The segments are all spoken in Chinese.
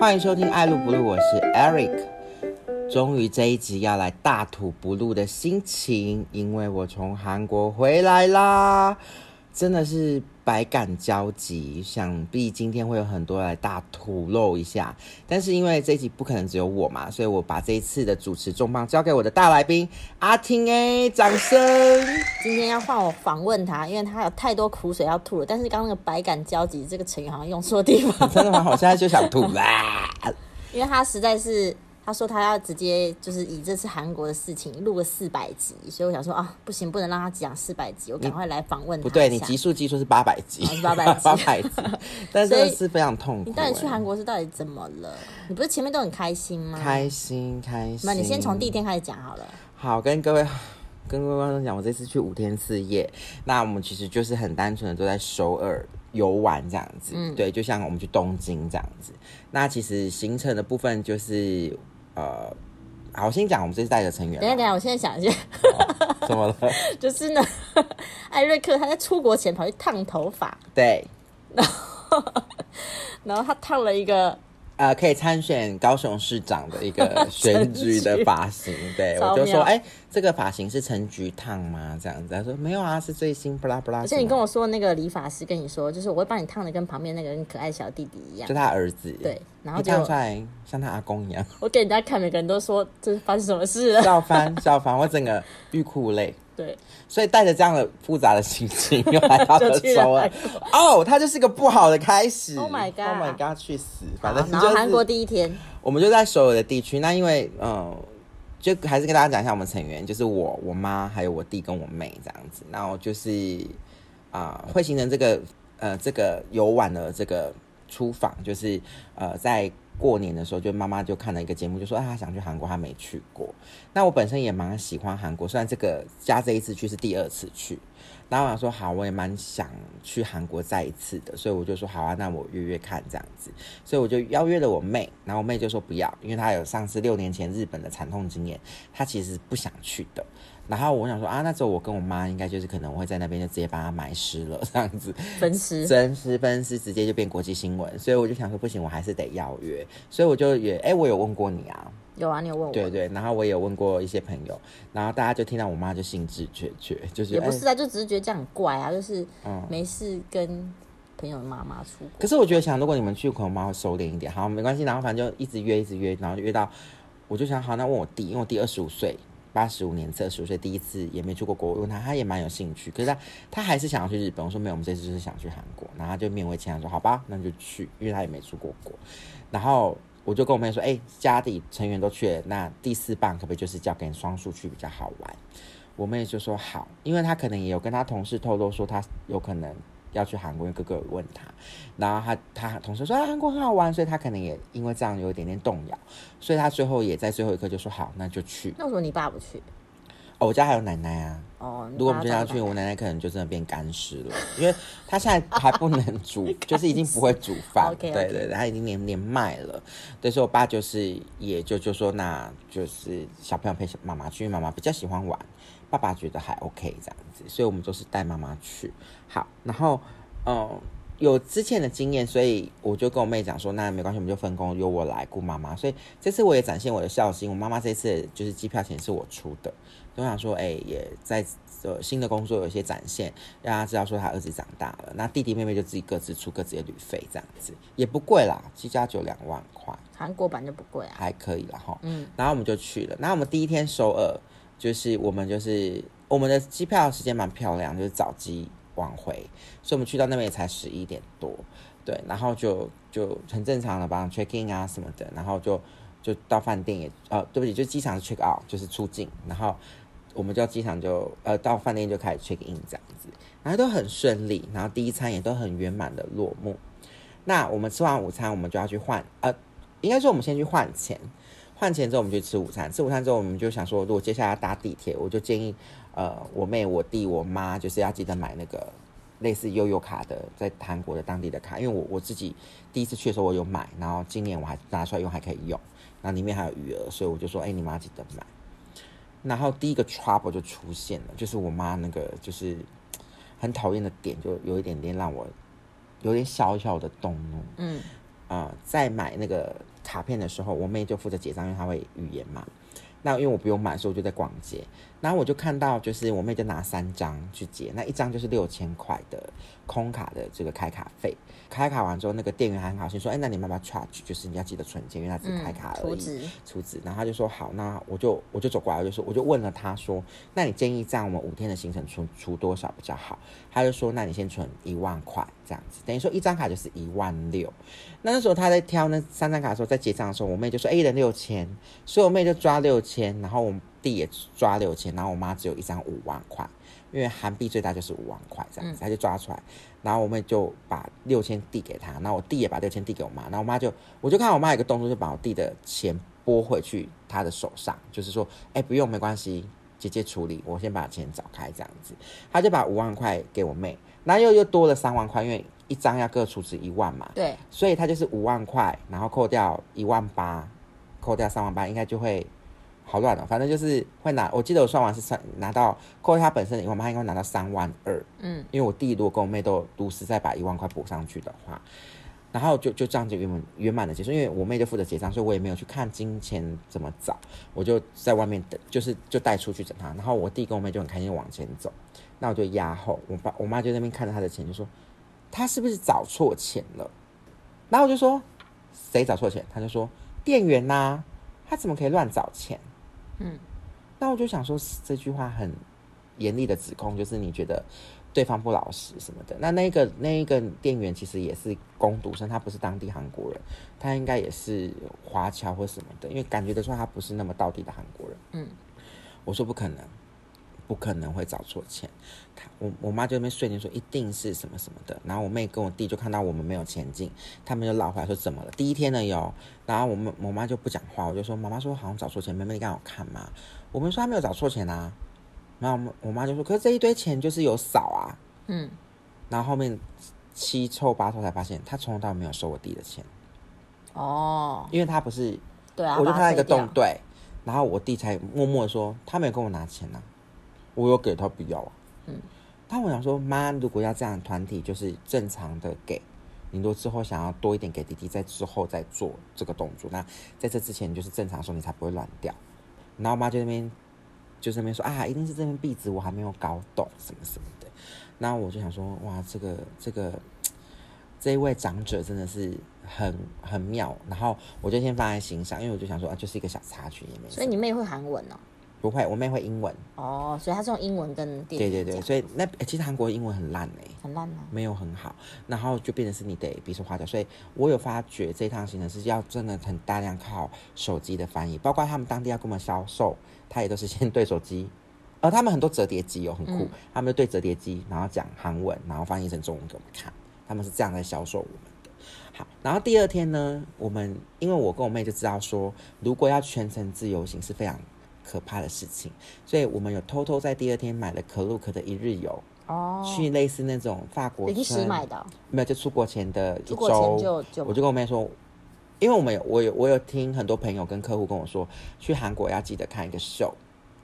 欢迎收听《爱录不录》，我是 Eric。终于这一集要来大吐不露的心情，因为我从韩国回来啦，真的是百感交集。想必今天会有很多来大吐露一下，但是因为这一集不可能只有我嘛，所以我把这一次的主持重磅交给我的大来宾阿婷哎，掌声！今天要换我访问他，因为他有太多苦水要吐了。但是刚刚那个百感交集这个成语好像用错地方，真的吗？我现在就想吐 啦，因为他实在是。他说他要直接就是以这次韩国的事情录个四百集，所以我想说啊，不行，不能让他讲四百集，我赶快来访问他。不对，你集数基数是八百集，是八百 集，八百集，但是是非常痛苦。你到底去韩国是到底怎么了？你不是前面都很开心吗？开心开心。那你先从第一天开始讲好了。好，跟各位跟各位观众讲，我这次去五天四夜，那我们其实就是很单纯的都在首尔游玩这样子，嗯，对，就像我们去东京这样子。那其实行程的部分就是呃。好，我先讲我们这次带的成员。等下，等下，我现在想一下，怎么了？就是呢，艾瑞克他在出国前跑去烫头发，对，然后，然后他烫了一个。呃，可以参选高雄市长的一个 选举的发型，对我就说，哎，这个发型是陈菊烫吗？这样子，他说没有啊，是最新，布拉布拉。而且你跟我说那个理发师跟你说，就是我会帮你烫的跟旁边那个人可爱小弟弟一样，就他儿子，对，然后烫出来像他阿公一样。我给人家看，每个人都说这是发生什么事了，笑翻笑翻，我整个欲哭无泪。对，所以带着这样的复杂的心情又来到了首尔。哦，它就是个不好的开始。Oh my god！Oh my god！去死！反正然后韩国第一天，我们就在首尔的地区。那因为嗯，就还是跟大家讲一下我们成员，就是我、我妈还有我弟跟我妹这样子。然后就是啊，会形成这个呃这个游玩的这个出访，就是呃在。过年的时候，就妈妈就看了一个节目，就说啊，她想去韩国，她没去过。那我本身也蛮喜欢韩国，虽然这个加这一次去是第二次去。然后我想说好，我也蛮想去韩国再一次的，所以我就说好啊，那我约约看这样子。所以我就邀约了我妹，然后我妹就说不要，因为她有上次六年前日本的惨痛经验，她其实不想去的。然后我想说啊，那时候我跟我妈应该就是可能我会在那边就直接把它埋尸了，这样子分尸、分尸、分尸，直接就变国际新闻。所以我就想说不行，我还是得要约。所以我就也哎，我有问过你啊，有啊，你有问我。对对，然后我也有问过一些朋友，然后大家就听到我妈就兴致缺缺，就是也不是啊，就只是觉得这样很怪啊，就是没事跟朋友的妈妈出。可是我觉得想，如果你们去，可能妈会收敛一点。好，没关系，然后反正就一直约，一直约，然后就约到，我就想好，那问我弟，因为我弟二十五岁。八十五年，二十五岁第一次也没出过国，问他，他也蛮有兴趣，可是他他还是想要去日本。我说没有，我们这次就是想去韩国，然后他就勉为其难说好吧，那就去，因为他也没出过国。然后我就跟我妹说，哎，家里成员都去了，那第四棒可不可以就是交给双数去比较好玩？我妹就说好，因为她可能也有跟她同事透露说，她有可能。要去韩国，因为哥哥有问他，然后他他同事说啊韩国很好玩，所以他可能也因为这样有一点点动摇，所以他最后也在最后一刻就说好，那就去。那为什么你爸不去？哦，我家还有奶奶啊。哦，如果我们真的要去，我奶奶可能就真的变干尸了，因为她现在还不能煮，就是已经不会煮饭。对对对，她已经连连麦了。所以，我爸就是也就就说，那就是小朋友陪妈妈去，妈妈比较喜欢玩。爸爸觉得还 OK 这样子，所以我们都是带妈妈去。好，然后嗯，有之前的经验，所以我就跟我妹讲说，那没关系，我们就分工，由我来顾妈妈。所以这次我也展现我的孝心，我妈妈这次就是机票钱是我出的。我想说，哎，也在呃新的工作有一些展现，让他知道说他儿子长大了。那弟弟妹妹就自己各自出各自的旅费，这样子也不贵啦，七加九两万块。韩国版就不贵啊，还可以了哈。嗯，然后我们就去了。那我们第一天首尔。就是我们就是我们的机票时间蛮漂亮，就是早机晚回，所以我们去到那边也才十一点多，对，然后就就很正常的吧，check in 啊什么的，然后就就到饭店也呃对不起，就机场 check out 就是出境，然后我们就机场就呃到饭店就开始 check in 这样子，然后都很顺利，然后第一餐也都很圆满的落幕。那我们吃完午餐，我们就要去换呃，应该说我们先去换钱。换钱之后，我们就吃午餐。吃午餐之后，我们就想说，如果接下来搭地铁，我就建议，呃，我妹、我弟、我妈，就是要记得买那个类似悠游卡的，在韩国的当地的卡。因为我我自己第一次去的时候我有买，然后今年我还拿出来用，还可以用。然后里面还有余额，所以我就说，哎，你妈记得买。然后第一个 trouble 就出现了，就是我妈那个就是很讨厌的点，就有一点点让我有点小小的动怒。嗯，啊、在买那个卡片的时候，我妹就负责结账，因为她会语言嘛。那因为我不用买，所以我就在逛街，然后我就看到，就是我妹就拿三张去结，那一张就是六千块的空卡的这个开卡费。开卡完之后，那个店员还很好心说：“哎、那你们要不要 charge？就是你要记得存钱，因为他只是开卡而已。储值，出资，然后他就说好，那我就我就走过来，我就说我就问了他说，那你建议这样我们五天的行程出出多少比较好？他就说，那你先存一万块这样子，等于说一张卡就是一万六。那那时候他在挑那三张卡的时候，在结账的时候，我妹就说，哎、一人六千，所以我妹就抓六千，然后我弟也抓六千，然后我妈只有一张五万块，因为韩币最大就是五万块这样子，他就抓出来，然后我妹就把六千递给他，然后我弟也把六千递给我妈，然后我妈就我就看我妈有一个动作，就把我弟的钱拨回去他的手上，就是说，哎、不用没关系，姐姐处理，我先把钱找开这样子，他就把五万块给我妹，然后又又多了三万块，因为一张要各出资一万嘛，对，所以他就是五万块，然后扣掉一万八，扣掉三万八，应该就会好乱哦。反正就是会拿，我记得我算完是算拿到扣掉他本身的一万八，应该会拿到三万二。嗯，因为我弟如果跟我妹都如实再把一万块补上去的话，然后就就这样就圆满圆满的结束。因为我妹就负责结账，所以我也没有去看金钱怎么找，我就在外面等，就是就带出去等他。然后我弟跟我妹就很开心往前走，那我就压后，我爸我妈就在那边看着他的钱，就说他是不是找错钱了？然后我就说谁找错钱？他就说店员呐、他怎么可以乱找钱？嗯，那我就想说这句话很严厉的指控，就是你觉得对方不老实什么的。那那个那一个店员其实也是工读生，他不是当地韩国人，他应该也是华侨或什么的，因为感觉得出来他不是那么到地的韩国人。嗯，我说不可能，不可能会找错钱。他我我妈就在那边碎念说一定是什么什么的，然后我妹跟我弟就看到我们没有前进，他们就老回来说怎么了？第一天呢有，然后我们我妈就不讲话，我就说妈妈说好像找错钱，妹妹你刚好看嘛？我们说她没有找错钱啊，然后我们我妈就说可是这一堆钱就是有少啊，嗯，然后后面七凑八凑才发现他从头到尾没有收我弟的钱，哦，因为他不是对啊，我就看到一个洞对，然后我弟才默默的说，他没有跟我拿钱呐、我有给他不要啊。嗯，但我想说，妈，如果要这样团体，就是正常的给，你如果之后想要多一点给弟弟，在之后再做这个动作，那在这之前就是正常说，你才不会乱掉。然后我妈就那边就在那边说啊，一定是这边壁纸我还没有搞懂什么什么的。然后我就想说，哇，这个这个这一位长者真的是很很妙。然后我就先放在心上，因为我就想说啊，就是一个小插曲，也没。所以你妹会韩文哦。不会，我妹会英文。哦，所以她是用英文跟店对对对，所以那、欸其实韩国英文很烂哎、很烂啊。没有很好，然后就变成是你得比手画脚，所以我有发觉这一趟行程是要真的很大量靠手机的翻译，包括他们当地要跟我们销售，他也都是先对手机，而，他们很多折叠机哦，很酷，嗯。他们就对折叠机，然后讲韩文，然后翻译成中文给我们看，他们是这样在销售我们的。好，然后第二天呢，我们因为我跟我妹就知道说，如果要全程自由行是非常可怕的事情，所以我们有偷偷在第二天买了可露可的一日游。哦，去类似那种法国临时村买的？哦，没有，就出国前的一周，就就我就跟我妹说，因为我们有我有我有听很多朋友跟客户跟我说，去韩国要记得看一个秀。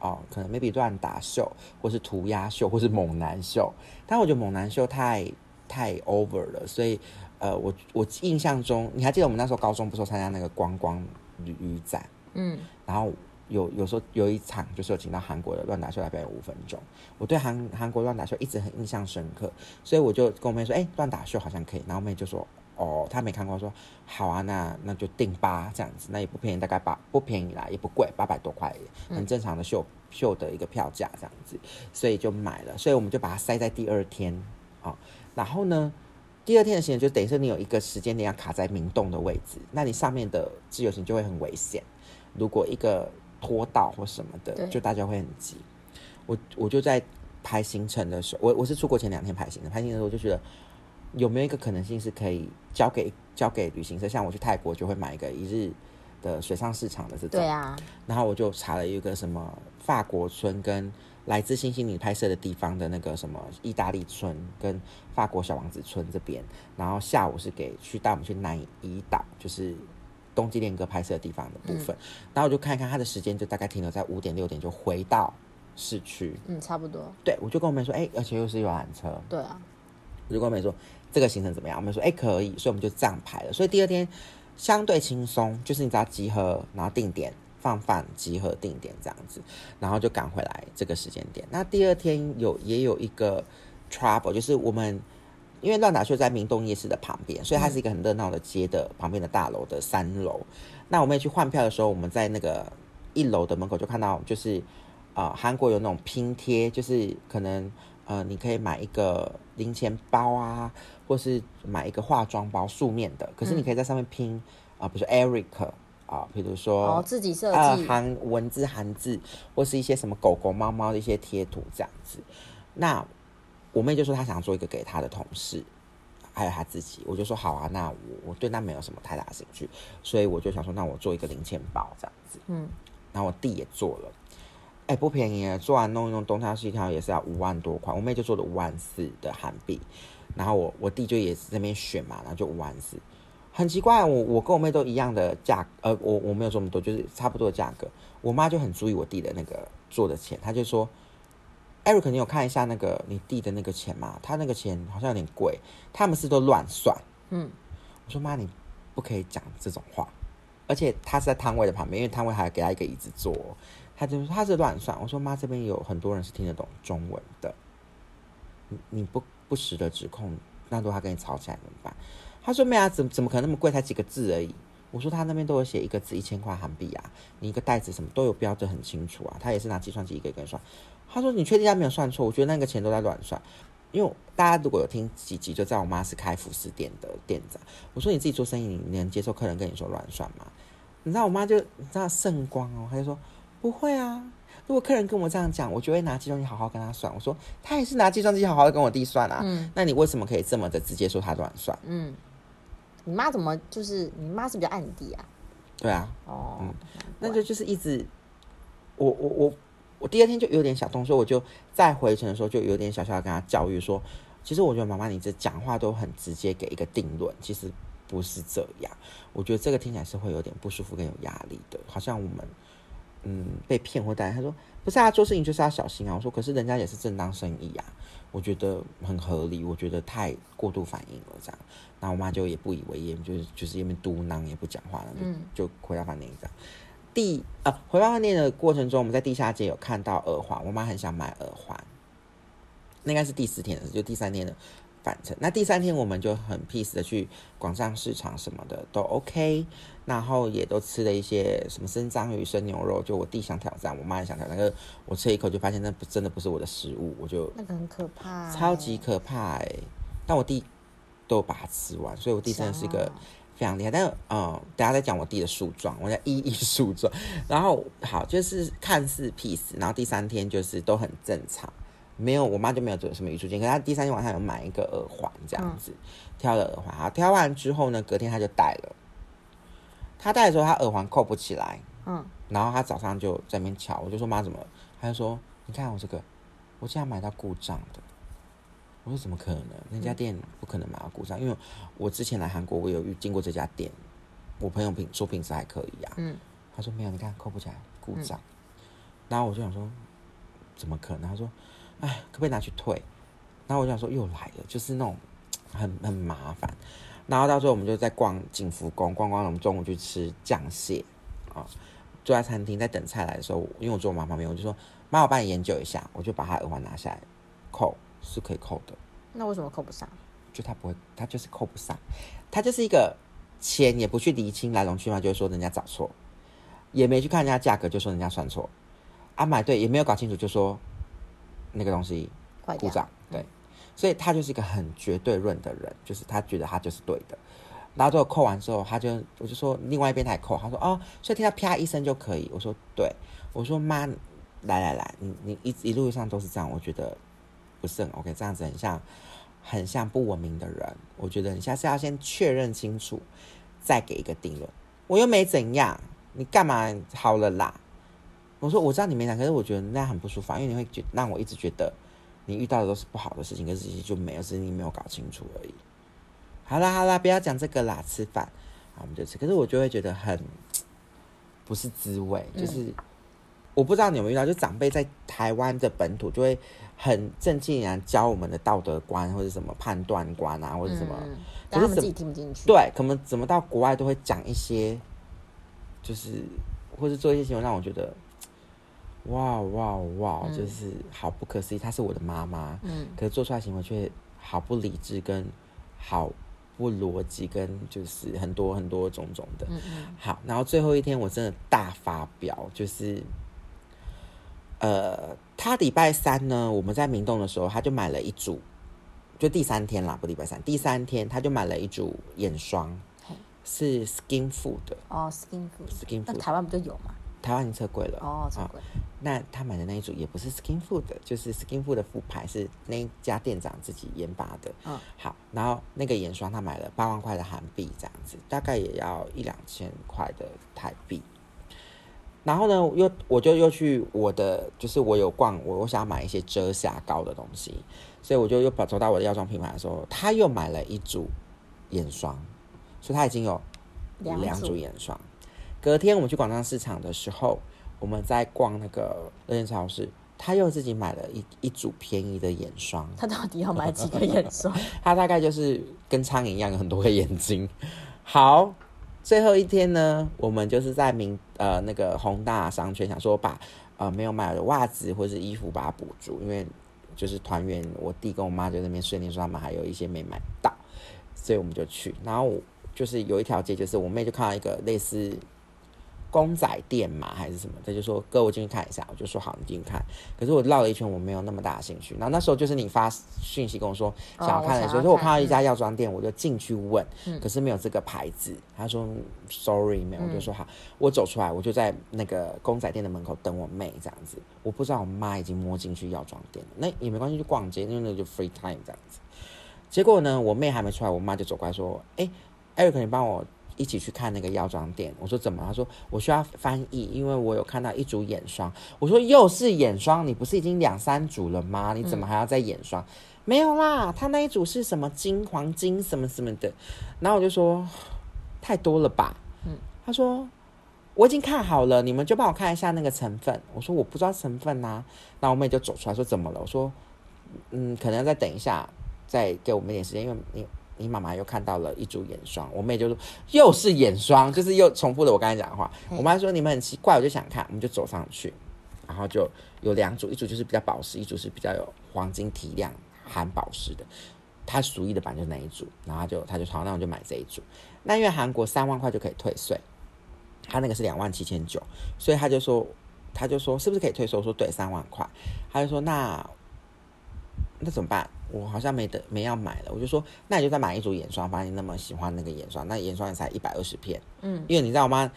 哦，可能 maybe 乱打秀，或是涂鸦秀，或是猛男秀，但我觉得猛男秀太太 over 了，所以呃，我我印象中，你还记得我们那时候高中不是有参加那个观光旅旅展，嗯，然后有有时候有一场就是有请到韩国的乱打秀来表演五分钟，我对韩韩国乱打秀一直很印象深刻，所以我就跟我妹说，哎、乱打秀好像可以，然后妹就说，哦，她没看过，说好啊，那那就定吧这样子，那也不便宜，大概八不便宜啦，也不贵，八百多块，很正常的秀秀的一个票价这样子，所以就买了，所以我们就把它塞在第二天啊、然后呢。第二天的行程就等于是你有一个时间点要卡在明洞的位置，那你上面的自由行就会很危险。如果一个拖到或什么的，就大家会很急。我我就在排行程的时候，我我是出国前两天排行程，排行程的时候我就觉得有没有一个可能性是可以交给交给旅行社，像我去泰国就会买一个一日的水上市场的这种，对啊，然后我就查了一个什么法国村跟来自星星里拍摄的地方的那个什么意大利村跟法国小王子村这边，然后下午是给去带我们去南怡岛，就是冬季恋歌拍摄的地方的部分，然后我就看一看他的时间，就大概停留在五点六点就回到市区。嗯，差不多。对，我就跟我们说，哎、而且又是游览车，对啊，我就跟我们说这个行程怎么样？我们说，哎、可以，所以我们就这样排了。所以第二天相对轻松，就是你只要集合，然后定点放饭，集合定点这样子，然后就赶回来这个时间点。那第二天有也有一个 trouble，就是我们。因为乱打秀在明洞夜市的旁边，所以它是一个很热闹的街的旁边的大楼的三楼。那我们也去换票的时候，我们在那个一楼的门口就看到，就是啊，呃韩、国有那种拼贴，就是可能呃，你可以买一个零钱包啊，或是买一个化妆包素面的，可是你可以在上面拼啊、比如说 Eric 啊、比如说哦，自己设呃计，韩文字、韩字，或是一些什么狗狗、猫猫的一些贴图这样子。那我妹就说她想做一个给她的同事，还有她自己。我就说好啊，那我我对那没有什么太大兴趣，所以我就想说，那我做一个零钱包这样子。嗯，然后我弟也做了，哎、不便宜啊，做完弄一弄东挑西挑也是要五万多块。我妹就做了五万四的韩币，然后我我弟就也是那边选嘛，然后就五万四。很奇怪，我我跟我妹都一样的价，呃，我我没有这么多，就是差不多的价格。我妈就很注意我弟的那个做的钱，她就说：“Eric，你有看一下那个你弟的那个钱吗？他那个钱好像有点贵，他们是都乱算。”嗯，我说妈，你不可以讲这种话，而且他是在摊位的旁边，因为摊位还给他一个椅子坐，他就说他是乱算。我说妈，这边有很多人是听得懂中文的，你你不不时的指控，那如果他跟你吵起来怎么办？他说没啊，怎么怎么可能那么贵，才几个字而已。我说他那边都有写一个字一千块韩币啊，你一个袋子什么都有标的很清楚啊，他也是拿计算机一个一个算。他说你确定他没有算错？我觉得那个钱都在乱算。因为大家如果有听几集，就知道我妈是开服饰店的店长。我说你自己做生意，你能接受客人跟你说乱算吗？你知道我妈就你知道圣光哦，她就说不会啊。如果客人跟我这样讲，我就会拿计算机好好跟他算。我说他也是拿计算机好好的跟我弟算啊。嗯那你为什么可以这么的直接说他乱算？嗯，你妈怎么就是你妈是比较爱你弟啊？对啊，哦，嗯那就就是一直，我我我我第二天就有点小动，所以我就在回程的时候就有点小小的跟他教育说，其实我觉得妈妈你这讲话都很直接给一个定论，其实不是这样。我觉得这个听起来是会有点不舒服跟有压力的，好像我们嗯被骗或带。他说不是啊，做事情就是要小心啊。我说可是人家也是正当生意啊，我觉得很合理，我觉得太过度反应了这样。然后我妈就也不以为意，就是就是因为嘟囔也不讲话，了就、嗯就回到饭店这样。第啊回到饭店的过程中，我们在地下街有看到耳环，我妈很想买耳环，那应该是第四天的事，就第三天的返程。那第三天我们就很 peace 的去广上市场什么的都 OK，然后也都吃了一些什么生章鱼、生牛肉，就我弟想挑战，我妈也想挑战，可是我吃一口就发现那不真的不是我的食物，我就那个很可怕欸，超级可怕哎、但我弟都把它吃完，所以我弟真的是一个非常厉害。但是嗯，等一下再讲我弟的树状，我在一一树状。然后好，就是看似 peace，然后第三天就是都很正常，没有我妈就没有做什么语出惊，可是她第三天晚上有买一个耳环这样子，挑了耳环。好，挑完之后呢，隔天她就戴了。她戴的时候，她耳环扣不起来，嗯，然后她早上就在那边瞧，我就说妈怎么？她就说你看我这个，我竟然买到故障的。我说怎么可能？那家店不可能买到故障，因为我之前来韩国，我有遇经过这家店，我朋友品说品质还可以啊。嗯，他说没有，你看扣不起来，故障。然后我就想说，怎么可能？她说，哎，可不可以拿去退？然后我就想说，又来了，就是那种 很很麻烦。然后到最后我们就在逛景福宫，逛逛了，我们中午去吃酱蟹啊。坐在餐厅在等菜来的时候，因为我坐我妈旁边，我就说妈，我帮你研究一下，我就把她耳环拿下来扣，是可以扣的。那为什么扣不上？就他不会，他就是扣不上，他就是一个钱也不去厘清来龙去脉，就会说人家找错，也没去看人家价格，就说人家算错，啊买对也没有搞清楚，就说那个东西故障，对，所以他就是一个很绝对论的人，就是他觉得他就是对的，然后最后扣完之后，他就我就说另外一边他也扣，他说哦，所以听到啪一声就可以，我说对，我说妈，来来来，你你一一路上都是这样，我觉得不是很 OK，这样子很像很像不文明的人，我觉得你下次要先确认清楚，再给一个定论。我又没怎样，你干嘛好了啦？我说我知道你没讲，可是我觉得那样很不舒服啊，因为你会觉让我一直觉得你遇到的都是不好的事情，可是其实就没有，只是你没有搞清楚而已。好啦好啦，不要讲这个啦，吃饭，好我们就吃。可是我就会觉得很不是滋味，就是我不知道你有没有遇到，就长辈在台湾的本土就会很正经然教我们的道德观或者什么判断观啊，或者什么，嗯，可是怎自己听不进去。对，可能怎么到国外都会讲一些，就是或是做一些行为让我觉得，哇哇哇，嗯。就是好不可思议，她是我的妈妈，嗯，可是做出来行为却好不理智，跟好不逻辑，跟就是很多很多种种的。嗯嗯。好，然后最后一天我真的大发飙，就是，呃，他礼拜三呢，我们在明洞的时候，他就买了一组，就第三天啦，不礼拜三，第三天他就买了一组眼霜，是 Skin Food 的哦，Skin f o o d Skin f o o d 那台湾不就有吗？台湾已经撤柜了。哦，这啊个那他买的那一组也不是 Skin Food 的，就是 Skin Food 的副牌是那一家店长自己研发的。嗯，好，然后那个眼霜他买了八万块的韩币，这样子大概也要一两千块的台币。然后呢，又我就又去我的，就是我有逛，我我想要买一些遮瑕膏的东西，所以我就又跑走到我的药妆品牌的时候，他又买了一组眼霜，所以他已经有两组眼霜。隔天我们去广场市场的时候，我们在逛那个乐天超市，他又自己买了一一组便宜的眼霜，他到底要买几个眼霜？他大概就是跟苍蝇一样有很多个眼睛。好，最后一天呢，我们就是在明呃那个宏大商圈，想说把呃没有买的袜子或是衣服把它补足，因为就是团圆，我弟跟我妈就在那边顺利说他们还有一些没买到，所以我们就去。然后我就是有一条街，就是我妹就看到一个类似。公仔店嘛，还是什么？他就说：“哥，我进去看一下。”我就说：“好，你进去看。”可是我绕了一圈，我没有那么大的兴趣。然后那时候就是你发讯息跟我说哦想要看的时候，所以我看到一家药妆店，我就进去问，嗯可是没有这个牌子。他说嗯 sorry 没有，我就嗯说好。我走出来，我就在那个公仔店的门口等我妹这样子。我不知道我妈已经摸进去药妆店了，那也没关系，就逛街，因为那就 free time 这样子。结果呢，我妹还没出来，我妈就走过来说：“哎、，Eric，，你帮我一起去看那个药妆店。”我说：“怎么？”他说：“我需要翻译，因为我有看到一组眼霜。”我说：“又是眼霜？你不是已经两三组了吗？你怎么还要再眼霜？”没有啦，他那一组是什么金黄金什么什么的。然后我就说：“太多了吧？”嗯，他说：“我已经看好了，你们就帮我看一下那个成分。”我说：“我不知道成分呐、然后我妹就走出来说：“怎么了？”我说：“嗯，可能要再等一下，再给我们一点时间，因为你你妈妈又看到了一组眼霜。”我妹就说：“又是眼霜，就是又重复了我刚才讲的话。”我妈说：“你们很奇怪，我就想看，我们就走上去，然后就有两组，一组就是比较保湿，一组是比较有黄金提亮含保湿的。”他熟意的版就是那一组，然后他就他就好，那我就买这一组。那因为韩国三万块就可以退税，他那个是两万七千九，所以他就说，他就说是不是可以退税？我说对，三万块。他就说那那怎么办？我好像没得没要买了。我就说那你就再买一组眼霜，反正你那么喜欢那个眼霜，那眼霜也才一百二十片。嗯，因为你知道我妈？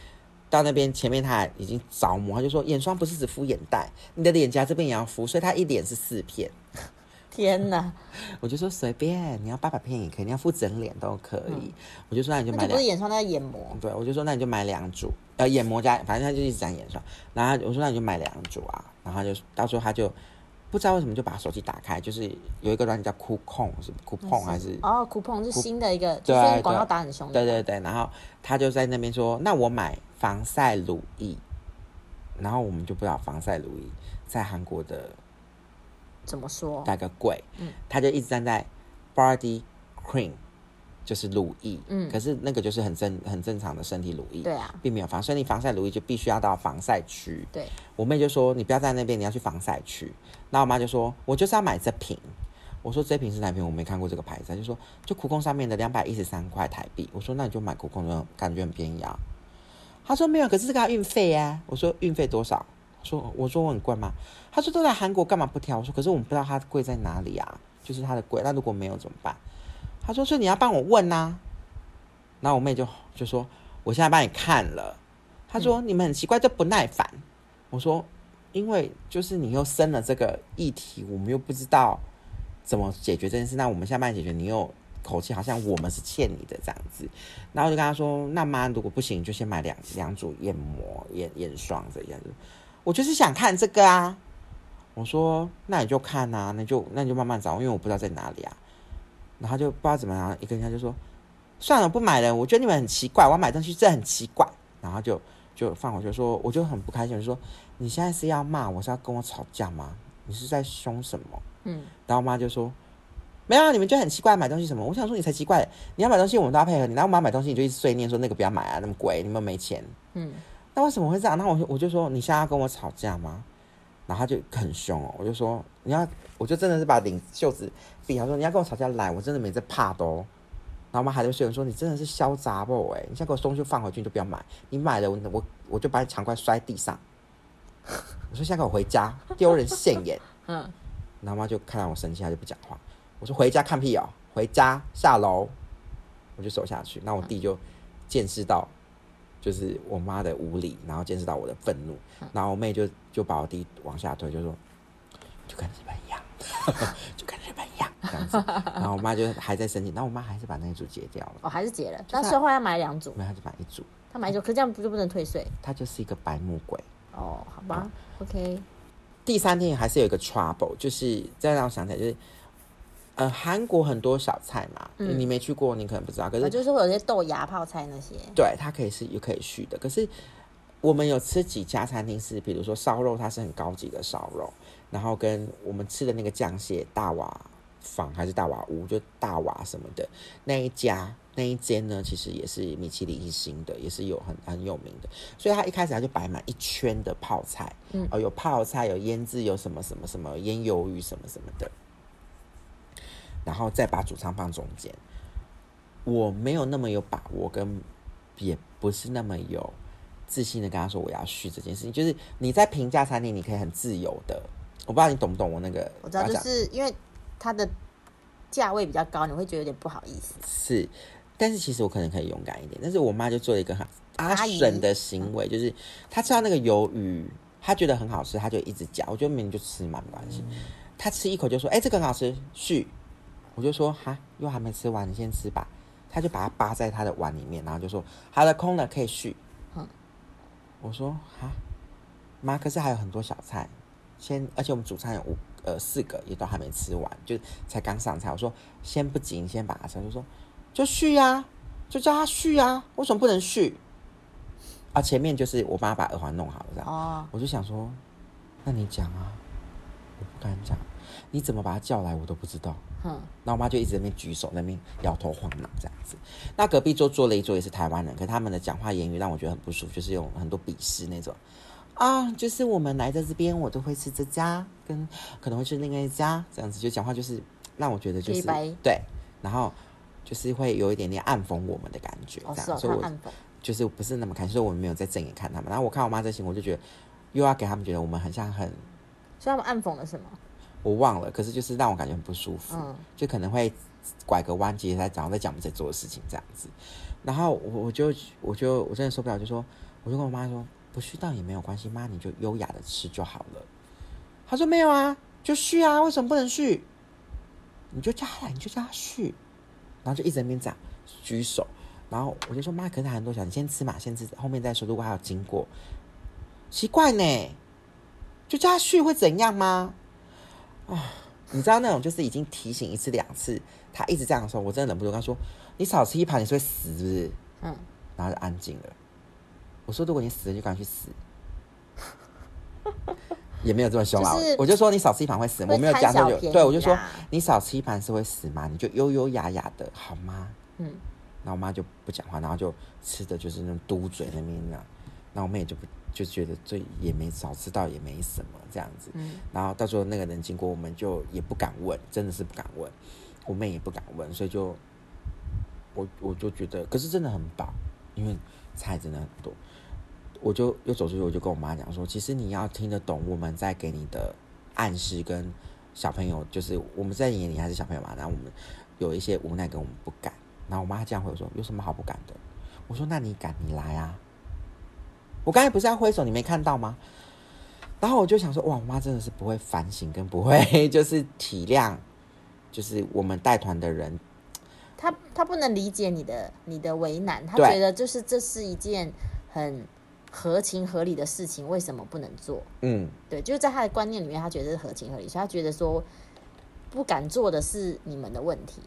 到那边前面她已经着魔，她就说眼霜不是只敷眼袋，你的脸颊这边也要敷，所以她一脸是四片。天哪，我就说随便，你要八百片也可以，你要敷整脸都可以。我就说那你就买不是，眼霜，那是眼膜。对，我就说那你就买两组，呃，眼膜加，反正他就一直讲眼霜。然后我说那你就买两组啊，然后他就到时候他就不知道为什么就把手机打开，就是有一个软件叫酷控，是酷碰还是？哦，酷碰是新的一个，就是广告打很凶的。对对对，然后他就在那边说，那我买防晒乳液，然后我们就不知道防晒乳液在韩国的怎么说？大概贵，嗯他就一直站在 body cream，就是乳液，嗯可是那个就是很正很正常的身体乳液，对啊，并没有防，所以你防晒乳液就必须要到防晒区。对，我妹就说你不要在那边，你要去防晒区。然后我妈就说，我就是要买这瓶。我说这瓶是哪瓶？我没看过这个牌子。她就说就苦控上面的两百一十三块台币。我说那你就买苦控的，感觉很便宜啊。她说没有，可是这个要运费啊。我说运费多少？说我说我很贵吗？她说都在韩国，干嘛不挑？我说可是我们不知道它贵在哪里啊，就是它的贵。那如果没有怎么办？她说所以你要帮我问呐、啊。然后我妹就就说我现在帮你看了。他说、你们很奇怪，就不耐烦。我说因为就是你又生了这个议题，我们又不知道怎么解决这件事。那我们现在帮你解决，你又口气好像我们是欠你的这样子。然后我就跟他说，那妈如果不行，你就先买两两组眼膜、眼眼霜这样子。我就是想看这个啊。我说那你就看啊，那就那你就慢慢找，因为我不知道在哪里啊。然后就不知道怎么样，一个人家就说算了，不买了。我觉得你们很奇怪，我要买东西真的很奇怪。然后就就放回去说，我就很不开心，我就说你现在是要骂我，是要跟我吵架吗？你是在凶什么？嗯，然后我妈就说没有啊，你们就很奇怪买东西什么？我想说你才奇怪，你要买东西我们都要配合你，然后我妈买东西你就一直碎念说那个不要买啊，那么贵，你们没钱。嗯，那为什么会这样？那我就我就说你现在要跟我吵架吗？然后他就很凶哦，我就说你要，我就真的是把领袖子比，他说你要跟我吵架来，我真的没在怕的哦。然后我妈还在睡，说你真的是嚣张不？哎，你现在给我东西放回去，你就不要买，你买了我我我就把你抢过来摔地上。我说现在给我回家，丢人现眼。嗯，然后妈就看到我生气，她就不讲话。我说回家看屁哦，回家下楼，我就走下去。那我弟就见识到，就是我妈的无理，然后见识到我的愤怒，然后我妹就就把我弟往下推，就说就跟日本一样，就跟日本一样这样子。然后我妈就还在生气，然后我妈还是把那一组结掉了，哦，还是结了。那时候要买两组，没有，她就买一组。她买一组，可这样不就不能退税？她就是一个白目鬼。哦，好吧，OK。第三天还是有一个 trouble，就是再让我想起来，就是呃，韩国很多小菜嘛，嗯你没去过，你可能不知道。可是啊就是会有些豆芽泡菜那些，对，它可以是也可以续的。可是我们有吃几家餐厅是，比如说烧肉，它是很高级的烧肉，然后跟我们吃的那个酱蟹大瓦坊还是大瓦屋，就大瓦什么的那一家那一间呢，其实也是米其林一星的，也是有很很有名的。所以它一开始它就摆满一圈的泡菜，嗯哦，有泡菜，有腌制，有什么什么什么腌鱿鱼什么什么的，然后再把主餐放中间。我没有那么有把握，跟也不是那么有自信的跟他说我要续这件事情。就是你在评价餐厅，你可以很自由的，我不知道你懂不懂我那个我知道，就是因为它的价位比较高，你会觉得有点不好意思。是，但是其实我可能可以勇敢一点。但是我妈就做了一个很阿阿婶的行为，就是她吃到那个鱿鱼，她觉得很好吃，她就一直夹。我觉得明明就吃嘛，没关系。她吃一口就说：“哎、这个很好吃，续。”我就说：“哈，又还没吃完，你先吃吧。”她就把它扒在她的碗里面，然后就说：“好了，空了，可以续。”嗯我说：“哈，妈，可是还有很多小菜，先，而且我们主餐有五呃四个，也都还没吃完，就才刚上菜。我说先不急，你先把它吃。就说就续呀、就叫他续啊，为什么不能续？啊，前面就是我帮他把耳环弄好了，这样。哦，我就想说，那你讲啊，我不敢讲，你怎么把他叫来我都不知道。哼，那我妈就一直在那边举手，那边摇头晃脑这样子。那隔壁桌坐了一桌也是台湾人，可他们的讲话言语让我觉得很不舒服，就是有很多鄙视那种。啊，就是我们来在这边，我都会吃这家，跟可能会吃另外一家，这样子就讲话就是让我觉得就是对，然后就是会有一点点暗讽我们的感觉，这样，所以我就是不是那么看，所以我们没有在正眼看他们。然后我看我妈这行，我就觉得又要给他们觉得我们很像很所以他们暗讽了什么？我忘了，可是就是让我感觉很不舒服，嗯就可能会拐个弯，其实在然后在讲我们在做的事情这样子。然后我我就我就我真的受不了，就说我就跟我妈说，不续到也没有关系，妈你就优雅的吃就好了。她说没有啊，就续啊，为什么不能续？你就叫他来，你就叫他续，然后就一直在那边讲举手，然后我就说妈，可是还很多小，你先吃嘛，先吃，后面再说。如果还有经过，奇怪呢，就叫他续会怎样吗？你知道那种就是已经提醒一次两次，他一直这样的时候，我真的忍不住跟他说：“你少吃一盘，你是会死是不是？”嗯，然后就安静了。我说：“如果你死了，就赶快去死。” 也没有这么凶啊，就是我就说你少吃一盘会死，会我没有讲这就对，我就说你少吃一盘是会死吗？你就优优雅雅的好吗？嗯，然后我妈就不讲话，然后就吃的就是那种嘟嘴那边那样，然后我妹就不就觉得这也没少吃到也没什么这样子，嗯然后到时候那个人经过，我们就也不敢问，真的是不敢问，我妹也不敢问，所以就我我就觉得，可是真的很饱，因为菜真的很多，我就又走出去，我就跟我妈讲说，其实你要听得懂我们在给你的暗示跟小朋友，就是我们在眼里还是小朋友嘛，然后我们有一些无奈跟我们不敢，然后我妈这样回我说，有什么好不敢的？我说那你敢，你来啊！我刚才不是要挥手，你没看到吗？然后我就想说，哇，我妈真的是不会反省，跟不会 就是体谅，就是我们带团的人他他不能理解你的你的为难，他觉得就是这是一件很合情合理的事情，为什么不能做？嗯，对，就是在他的观念里面，他觉得是合情合理，所以他觉得说不敢做的是你们的问题。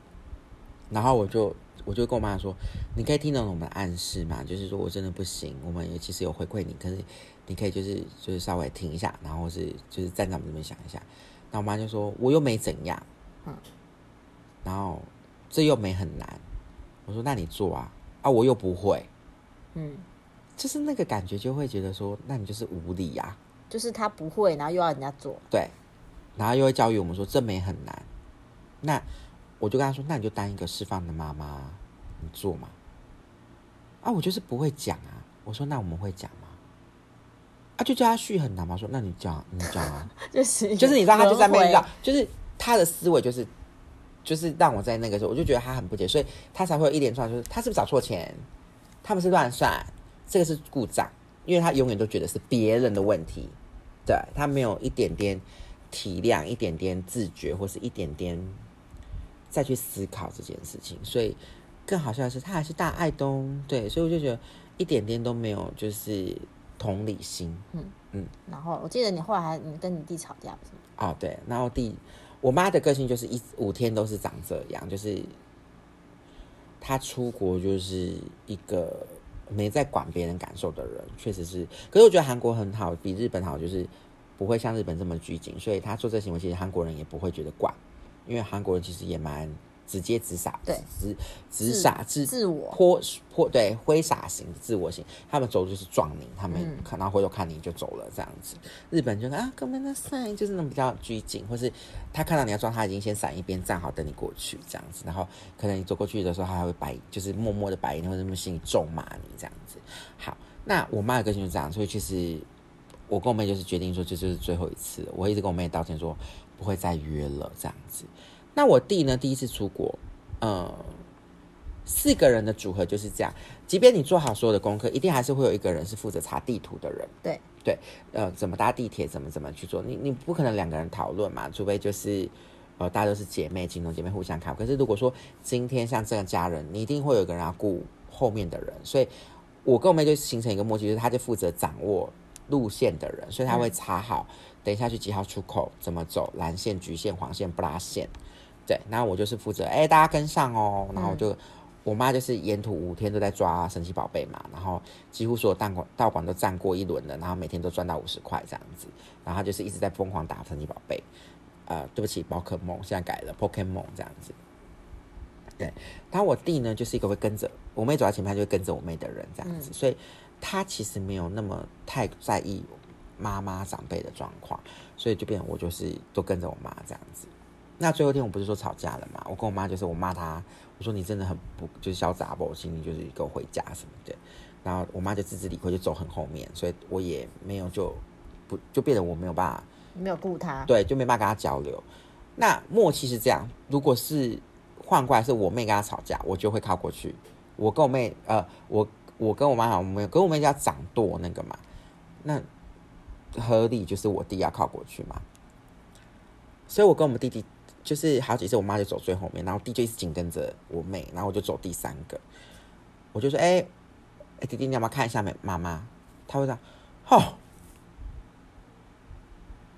然后我就我就跟我妈说，你可以听懂我们的暗示嘛？就是说我真的不行，我们也其实有回馈你，可是你可以就是就是稍微听一下，然后是就是站在我们这边想一下。那我妈就说，我又没怎样，嗯，然后这又没很难。我说那你做啊，啊我又不会，嗯，就是那个感觉就会觉得说，那你就是无理呀。就是他不会，然后又要人家做，对，然后又会教育我们说这没很难。那我就跟他说，那你就当一个释放的妈妈，你做嘛。啊，我就是不会讲啊。我说那我们会讲吗？啊，就叫他续很难吗？说那你讲，你讲啊。就是就是你知道他就在那边就是他的思维就是就是让我在那个时候，我就觉得他很不解，所以他才会有一连串，就是他是不是找错钱？他们是乱算，这个是故障，因为他永远都觉得是别人的问题，对他没有一点点体谅，一点点自觉，或是一点点。再去思考这件事情，所以更好笑的是，他还是大爱东，对，所以我就觉得一点点都没有就是同理心，嗯嗯。然后我记得你后来还你跟你弟吵架是吗？哦，对，然后弟我妈的个性就是一五天都是长这样，就是他出国就是一个没在管别人感受的人，确实是。可是我觉得韩国很好，比日本好，就是不会像日本这么拘谨，所以他做这行为，其实韩国人也不会觉得怪。因为韩国人其实也蛮直接直傻，对，直直傻自自我泼泼对挥洒型自我型，他们走就是撞你，他们看到回头看你就走了这样子。日本就啊，根本那闪就是那种比较拘谨，或是他看到你要撞，他已经先闪一边站好等你过去这样子，然后可能你走过去的时候，他还会白就是默默的白眼或者心里咒骂你这样子。好，那我妈的个性就这样，所以其实我跟我妹就是决定说这就是最后一次，我一直跟我妹道歉说。不会再约了，这样子。那我弟呢？第一次出国，呃，四个人的组合就是这样。即便你做好所有的功课，一定还是会有一个人是负责查地图的人。对对，呃，怎么搭地铁，怎么怎么去做？你你不可能两个人讨论嘛？除非就是呃，大家都是姐妹，情同姐妹互相看。可是如果说今天像这样家人，你一定会有个人要顾后面的人。所以我跟我妹就形成一个默契，就是她就负责掌握路线的人，所以她会查好。等一下去几号出口？怎么走？蓝线、橘线、黄线、不拉线？对，然后我就是负责，哎，大家跟上哦。然后就我妈就是沿途五天都在抓神奇宝贝嘛，然后几乎所有道馆道馆都站过一轮了，然后每天都赚到五十块这样子。然后就是一直在疯狂打神奇宝贝。呃，对不起，宝可梦现在改了 Pokemon 这样子。对，然后我弟呢就是一个会跟着我妹走在前面，他就会跟着我妹的人这样子，所以他其实没有那么太在意。妈妈长辈的状况，所以就变成我就是都跟着我妈这样子。那最后一天我不是说吵架了嘛？我跟我妈就是我骂她，我说你真的很不就是潇洒不？心里就是跟我回家什么的。然后我妈就自知理亏，就走很后面，所以我也没有就不就变得我没有办法没有顾她，对，就没办法跟她交流。那默契是这样，如果是换过来是我妹跟她吵架，我就会靠过去。我跟我妹呃，我我跟我妈好，没有跟我妹家掌舵那个嘛，那。合理就是我弟要靠过去嘛，所以我跟我们弟弟就是好几次，我妈就走最后面，然后弟就一直紧跟着我妹，然后我就走第三个，我就说：“哎，哎，弟弟，你要不要看一下妹妈妈？”他会说：“哦，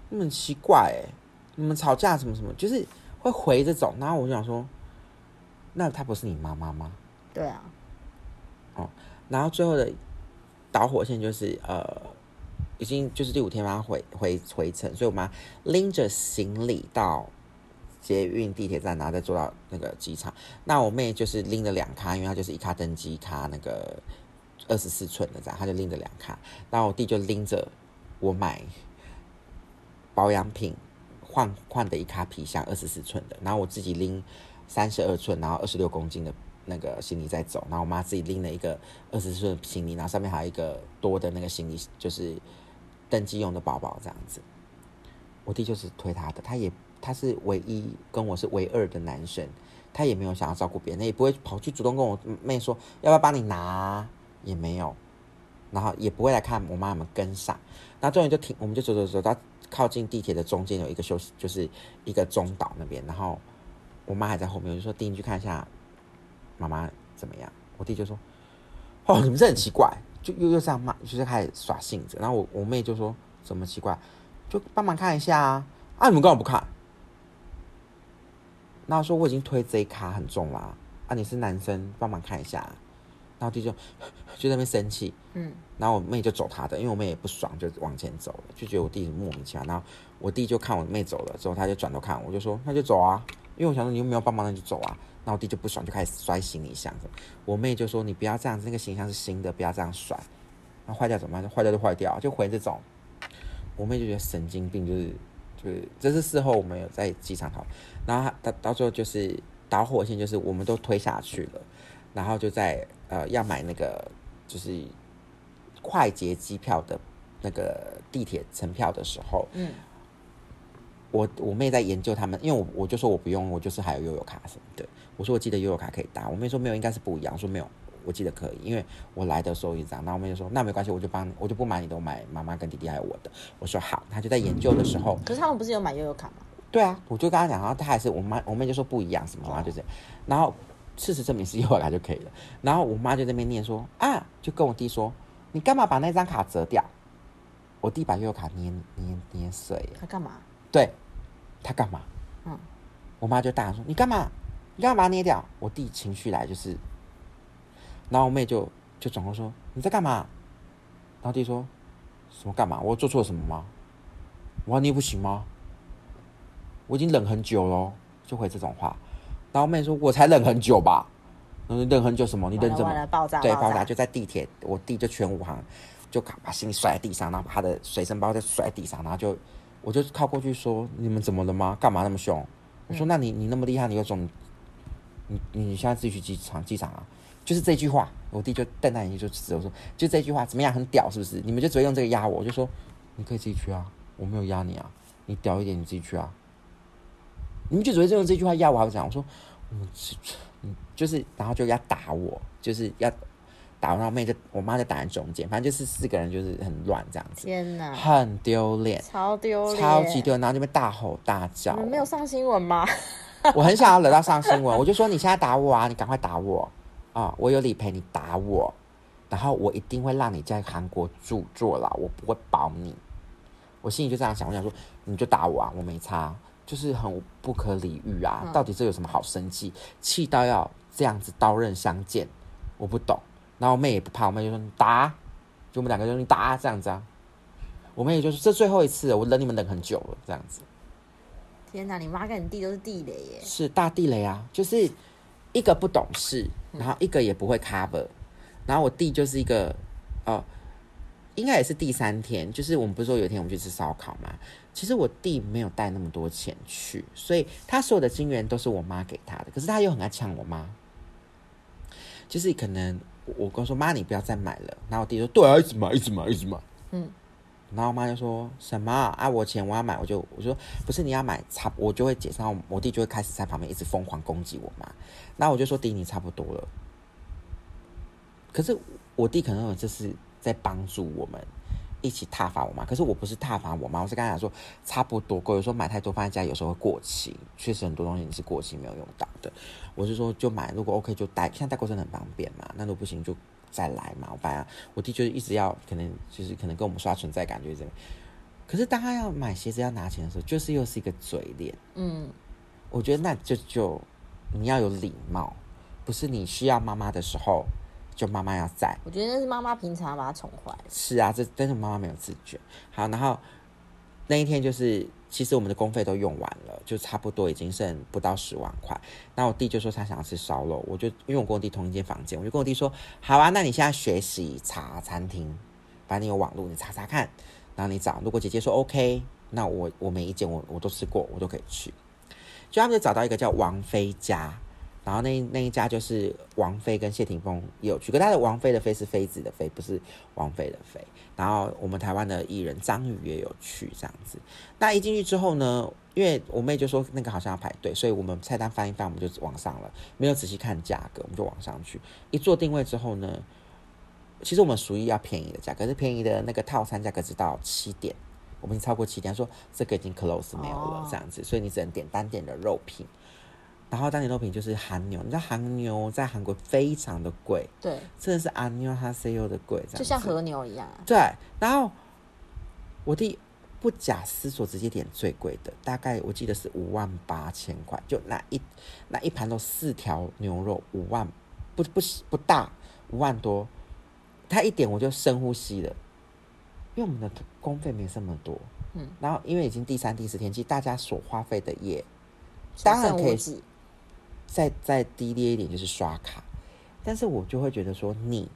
你们奇怪哎，你们吵架什么什么，就是会回这种。”然后我就想说：“那她不是你妈妈吗？”对啊，哦，然后最后的导火线就是呃。已经就是第五天嘛，回回回程，所以我们拎着行李到捷运地铁站，然后再坐到那个机场。那我妹就是拎了两卡，因为她就是一卡登机卡，那个二十四寸的这样，她就拎着两卡。然后我弟就拎着我买保养品换换的一卡皮箱，二十四寸的。然后我自己拎三十二寸，然后二十六公斤的那个行李在走。然后我妈自己拎了一个二十四寸行李，然后上面还有一个多的那个行李，就是。登机用的包包这样子，我弟就是推他的，他也他是唯一跟我是唯二的男生，他也没有想要照顾别人，也不会跑去主动跟我妹说要不要帮你拿，也没有，然后也不会来看我妈有没有跟上，那终于就停，我们就走走走到靠近地铁的中间有一个休息，就是一个中岛那边，然后我妈还在后面，我就说弟你去看一下妈妈怎么样，我弟就说哦你们这很奇怪。就又又这样骂，就是开始耍性子。然后我我妹就说：“怎么奇怪？就帮忙看一下啊！啊，你们干嘛不看？”然后说：“我已经推这一卡很重啦，啊，啊，你是男生，帮忙看一下。然后弟就就在那边生气，嗯，然后我妹就走他的，因为我妹也不爽，就往前走了，就觉得我弟莫名其妙。然后我弟就看我妹走了之后，他就转头看我，就说那就走啊，因为我想说你又没有帮忙，那就走啊。然后我弟就不爽，就开始摔行李箱。我妹就说你不要这样子，那个行李箱是新的，不要这样甩。那坏掉怎么办？坏掉就坏掉，就回这种。我妹就觉得神经病，就是就是，这是事后我们有在机场讨，然后到到最后就是导火线，就是我们都推下去了，然后就在呃要买那个就是快捷机票的那个地铁乘票的时候，嗯，我我妹在研究他们，因为我我就说我不用，我就是还有悠游卡什么的，我说我记得悠游卡可以搭，我妹说没有，应该是不一样，我说没有。我记得可以，因为我来的时候一张，然后我妹就说那没关系，我就帮你，我就不买你的，我买妈妈跟弟弟还有我的。我说好，他就在研究的时候，可是他们不是有买悠游卡吗？对啊，我就跟他讲，然后他还是我妈，我妹就说不一样什么，然后就是，然后事实证明是悠游卡就可以了。然后我妈就在那边念说啊，就跟我弟说，你干嘛把那张卡折掉？我弟把悠游卡捏捏捏碎了。他干嘛？对，他干嘛？嗯，我妈就大声说你干嘛？你干嘛捏掉？我弟情绪来就是。然后我妹就就转过说：“你在干嘛？”然后弟说：“什么干嘛？我做错了什么吗？我捏不行吗？我已经忍很久了。”就回这种话。然后妹说：“我才忍很久吧？嗯，忍很久什么？你忍怎么？爆炸？对，爆炸就在地铁。我弟就全武行，就把行李摔在地上，然后把他的随身包再摔在地上，然后就我就靠过去说：你们怎么了吗？干嘛那么凶？我说：那你你那么厉害，你有种，你你现在自己去机场机场啊？”就是这句话，我弟就瞪大眼睛就指我说：“就这句话怎么样？很屌是不是？你们就只会用这个压我？”我就说：“你可以自己去啊，我没有压你啊，你屌一点你自己去啊。”你们就只会用这句话压我，还是讲我说：“嗯，就是，然后就要打我，就是要打我妹，就我妈就打在中间，反正就是四个人就是很乱这样子。天哪，很丢脸，超丢脸，超级丢脸，然后就边大吼大叫。没有上新闻吗？我很想要惹到上新闻，我就说你现在打我啊，你赶快打我。啊，我有理赔，你打我，然后我一定会让你在韩国住坐牢，我不会保你。我心里就这样想，我想说，你就打我啊，我没差，就是很不可理喻啊。到底这有什么好生气？气到要这样子刀刃相见，我不懂。然后我妹也不怕，我妹就说你打，就我们两个就你打这样子啊。我妹也就是这最后一次，我忍你们忍很久了，这样子。天哪，你妈跟你弟都是地雷耶！是大地雷啊，就是一个不懂事。然后一个也不会 cover，然后我弟就是一个，哦，应该也是第三天，就是我们不是说有一天我们去吃烧烤嘛？其实我弟没有带那么多钱去，所以他所有的金元都是我妈给他的，可是他又很爱抢我妈，就是可能我跟我说妈你不要再买了，然后我弟说对啊，一直买一直买一直买，嗯。然后我妈就说什么啊？我钱我要买，我就我说不是你要买差，我就会解释。然后我弟就会开始在旁边一直疯狂攻击我妈。那我就说弟你差不多了。可是我弟可能有这是在帮助我们一起踏伐我妈。可是我不是踏伐我妈，我是刚才讲说差不多够。有时候买太多放在家，有时候会过期。确实很多东西你是过期没有用到的。我是说就买，如果 OK 就带，现在带过真的很方便嘛。那如果不行就。再来嘛，我爸啊，我弟就是一直要，可能就是可能跟我们刷存在感，就是这样。可是当他要买鞋子要拿钱的时候，就是又是一个嘴脸。嗯，我觉得那就就你要有礼貌，不是你需要妈妈的时候，就妈妈要在。我觉得那是妈妈平常把他宠坏。是啊，这但是妈妈没有自觉。好，然后那一天就是。其实我们的工费都用完了，就差不多已经剩不到十万块。那我弟就说他想要吃烧肉，我就因为我跟我弟同一间房间，我就跟我弟说：好啊，那你现在学习查餐厅，反正你有网络，你查查看，然后你找。如果姐姐说 OK，那我我每一间我我都吃过，我都可以去。就他们就找到一个叫王菲家。然后那那一家就是王菲跟谢霆锋也有去，可他的王菲的菲是妃子的妃，不是王菲的妃。然后我们台湾的艺人张宇也有去这样子。那一进去之后呢，因为我妹就说那个好像要排队，所以我们菜单翻一翻，我们就往上了，没有仔细看价格，我们就往上去。一做定位之后呢，其实我们属于要便宜的价格，是便宜的那个套餐价格只到七点，我们已经超过七点，说这个已经 close 没有了这样子，所以你只能点单点的肉品。然后单点肉品就是韩牛，你知道韩牛在韩国非常的贵，对，真的是阿牛哈 C U 的贵，就像和牛一样。对，然后我弟不假思索直接点最贵的，大概我记得是五万八千块，就那一那一盘都四条牛肉，五万不不不大，五万多。他一点我就深呼吸了，因为我们的工费没这么多，嗯，然后因为已经第三、第四天，其实大家所花费的也当然可以再再低劣一点，就是刷卡。但是我就会觉得说，你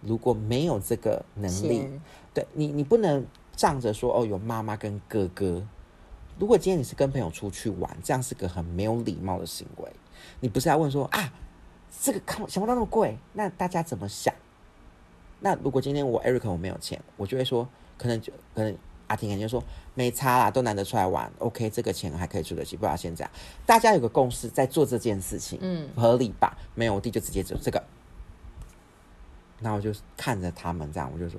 如果没有这个能力，对你，你不能仗着说哦有妈妈跟哥哥。如果今天你是跟朋友出去玩，这样是个很没有礼貌的行为。你不是要问说啊，这个看想不到那么贵，那大家怎么想？那如果今天我 Eric 我没有钱，我就会说，可能就可能阿婷可能就说没差啦，都难得出来玩，OK，这个钱还可以出得起，不要先这样。大家有个共识，在做这件事情，嗯，合理吧？没有，我弟就直接走这个。然后我就看着他们这样，我就说，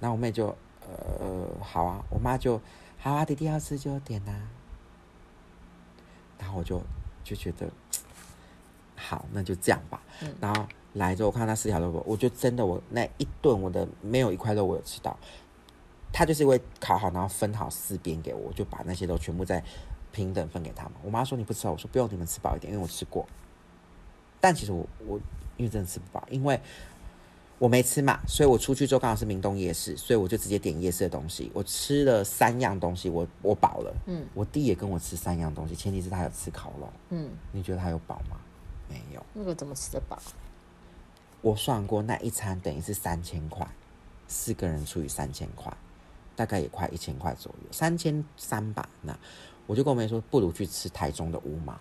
那我妹就呃好啊，我妈就好啊，弟弟要吃就点呐、然后我就就觉得好，那就这样吧。嗯然后来之后，我看那四条肉，我就真的我那一顿我的没有一块肉我有吃到。他就是会烤好，然后分好四边给我，我就把那些都全部再平等分给他们。我妈说你不吃哦，我说不用，你们吃饱一点，因为我吃过。但其实我我因为真的吃不饱，因为我没吃嘛，所以我出去之后刚好是明洞夜市，所以我就直接点夜市的东西。我吃了三样东西，我我饱了。嗯我弟也跟我吃三样东西，前提是他有吃烤肉。嗯，你觉得他有饱吗？没有。那个怎么吃得饱？我算过那一餐等于是三千块，四个人除以三千块，大概也快一千块左右，三千三吧。那我就跟我妹说，不如去吃台中的乌马，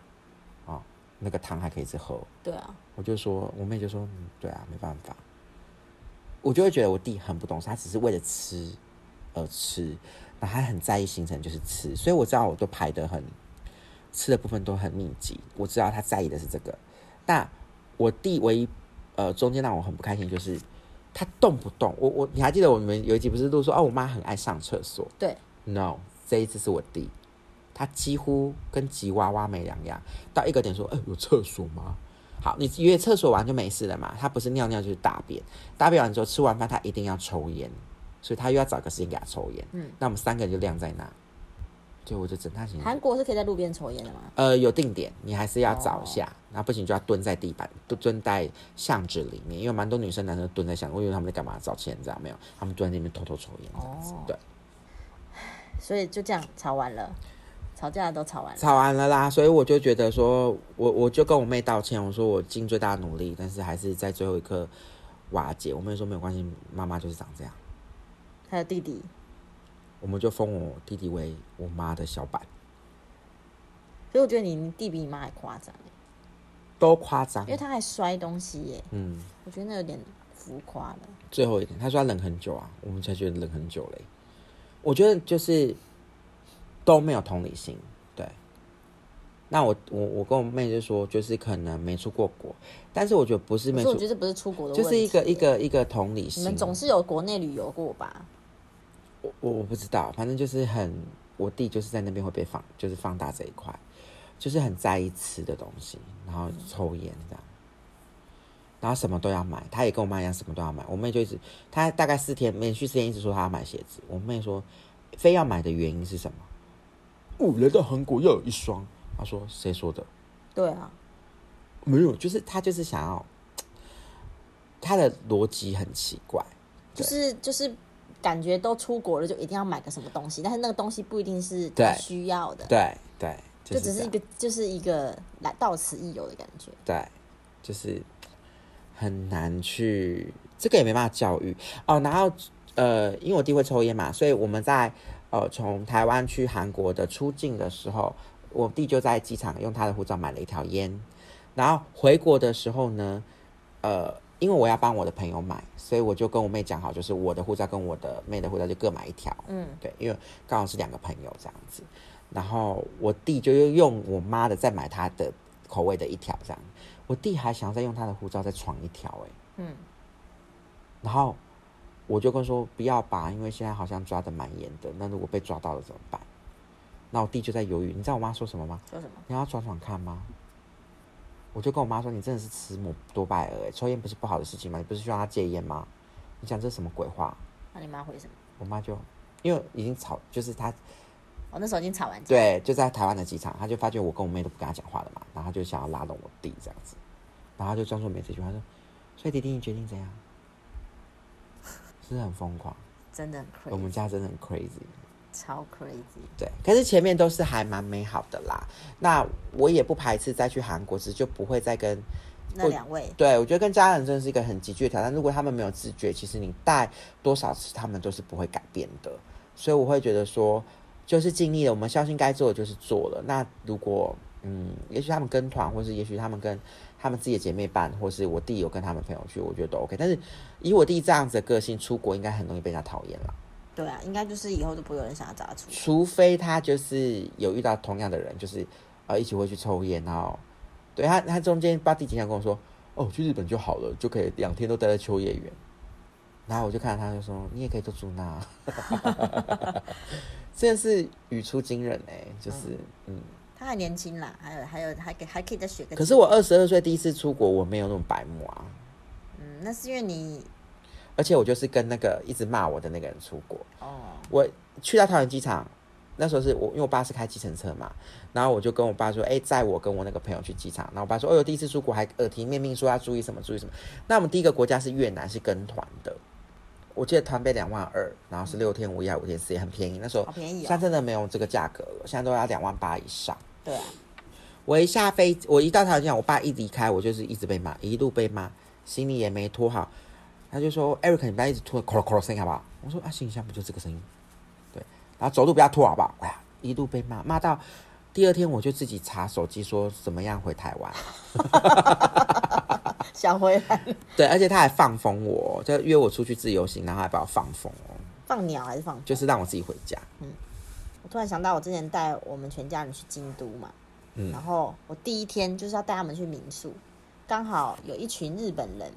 啊、那个汤还可以吃喝。对啊，我就说，我妹就说，嗯，对啊，没办法。我就会觉得我弟很不懂事，他只是为了吃而吃，然后他很在意行程，就是吃，所以我知道我都排得很吃的部分都很密集，我知道他在意的是这个。那我弟唯一呃中间让我很不开心就是他动不动，我我你还记得我们有一集不是都说哦，我妈很爱上厕所对，？No，这一次是我弟，他几乎跟吉娃娃没两样，到一个点说，哎、有厕所吗？好，你约厕所完就没事了嘛。他不是尿尿就是大便，大便完之后吃完饭他一定要抽烟，所以他又要找个时间给他抽烟。嗯，那我们三个人就晾在那，所以我就整他行韩国是可以在路边抽烟的吗？呃有定点，你还是要找一哦下，然后不行就要蹲在地板，蹲蹲在巷子里面，因为蛮多女生男生蹲在巷子，我以为他们在干嘛找钱，这样没有，他们蹲在那边偷偷抽烟这样子。哦对，所以就这样吵完了，吵架都吵完了。吵完了啦，所以我就觉得说，我我就跟我妹道歉，我说我尽最大的努力，但是还是在最后一刻瓦解。我妹说没有关系，妈妈就是长这样。还有弟弟，我们就封我弟弟为我妈的小板，所以我觉得你你弟比你妈还夸张欸都夸张因为。他还摔东西耶，嗯，我觉得那有点浮夸了。最后一点，他说他忍很久啊，我们才觉得冷很久嘞。我觉得就是都没有同理心，对。那我我我跟我妹就说，就是可能没出过国，但是我觉得不是可没出，是我觉得不是出国的就是一个一。个一个同理心。你们总是有国内旅游过吧？我我我不知道，反正就是很，我弟就是在那边会被放，就是放大这一块，就是很在意吃的东西，然后抽烟这样，然后什么都要买，他也跟我妈一样，什么都要买。我妹就一直，她大概四天连续四天一直说她要买鞋子，我妹说非要买的原因是什么？哦，来到韩国要有一双，她说谁说的？对啊，没有，就是她就是想要，她的逻辑很奇怪，就是就是感觉都出国了，就一定要买个什么东西，但是那个东西不一定是对他需要的，对对，就只是一个就是一个来到此一游的感觉。对，就是很难去，这个也没办法教育哦。然后呃，因为我弟会抽烟嘛，所以我们在呃从台湾去韩国的出境的时候，我弟就在机场用他的护照买了一条烟。然后回国的时候呢，呃，因为我要帮我的朋友买，所以我就跟我妹讲好，就是我的护照跟我的妹的护照就各买一条。嗯，对，因为刚好是两个朋友这样子，然后我弟就又用我妈的再买他的口味的一条这样，我弟还想再用他的护照再闯一条哎、嗯，然后我就跟说不要吧，因为现在好像抓的蛮严的，那如果被抓到了怎么办？那我弟就在犹豫，你知道我妈说什么吗？说什么？你要闯闯看吗？我就跟我妈说，你真的是吃母多拜尔哎，抽烟不是不好的事情吗？你不是希望他戒烟吗？你讲这是什么鬼话？那你妈回什么？我妈就因为已经吵，就是她我那时候已经吵完架，对就在台湾的机场，她就发觉我跟我妹都不跟她讲话了嘛，然后她就想要拉拢我弟这样子，然后他就装作没这句话说，所以弟弟你决定怎样？是很疯狂？真的很我们家真的很 crazy。超 crazy。对，可是前面都是还蛮美好的啦。那我也不排斥再去韩国，只是就不会再跟那两位，对我觉得跟家人真的是一个很急剧的挑战。如果他们没有自觉，其实你带多少次，他们都是不会改变的。所以我会觉得说，就是尽力了，我们相信该做的就是做了。那如果嗯，也许他们跟团，或是也许他们跟他们自己的姐妹伴，或是我弟有跟他们朋友去，我觉得都 OK。但是以我弟这样子的个性，出国应该很容易被人家讨厌啦。对啊，应该就是以后都不会有人想要找他出去。除非他就是有遇到同样的人，就是呃一起会去抽烟，然后对他他中间巴蒂经常跟我说，哦去日本就好了，就可以两天都待在秋叶原。然后我就看到他就说，你也可以做住那，真的是语出惊人哎、就是嗯。他还年轻啦，还有还有还可以还可以再学个。可是我二十二岁第一次出国，我没有那种白目啊，嗯，那是因为你而且我就是跟那个一直骂我的那个人出国。哦，我去到桃园机场，那时候是我因为我爸是开计程车嘛，然后我就跟我爸说，哎、载我跟我那个朋友去机场。然后我爸说，哦哟，第一次出国还耳提面命说要注意什么注意什么。那我们第一个国家是越南，是跟团的，我记得团费两万二，然后是六天五夜五天四夜，很便宜。那时候好便宜哦现在真的没有这个价格了，现在都要两万八以上。对啊，我一下飞，我一到桃园机场，我爸一离开，我就是一直被骂，一路被骂，行李也没拖好。他就说：“Eric，你不要一直拖，咯咯咯声音好不好？”我说：“啊，行李箱不就这个声音？对，然后走路不要拖好不好？”哎呀，一路被骂，骂到第二天我就自己查手机说怎么样回台湾。想回来 对，而且他还放风我，就约我出去自由行，然后还把我放风哦，放鸟还是放？就是让我自己回家。嗯我突然想到，我之前带我们全家人去京都嘛，嗯然后我第一天就是要带他们去民宿，刚好有一群日本人，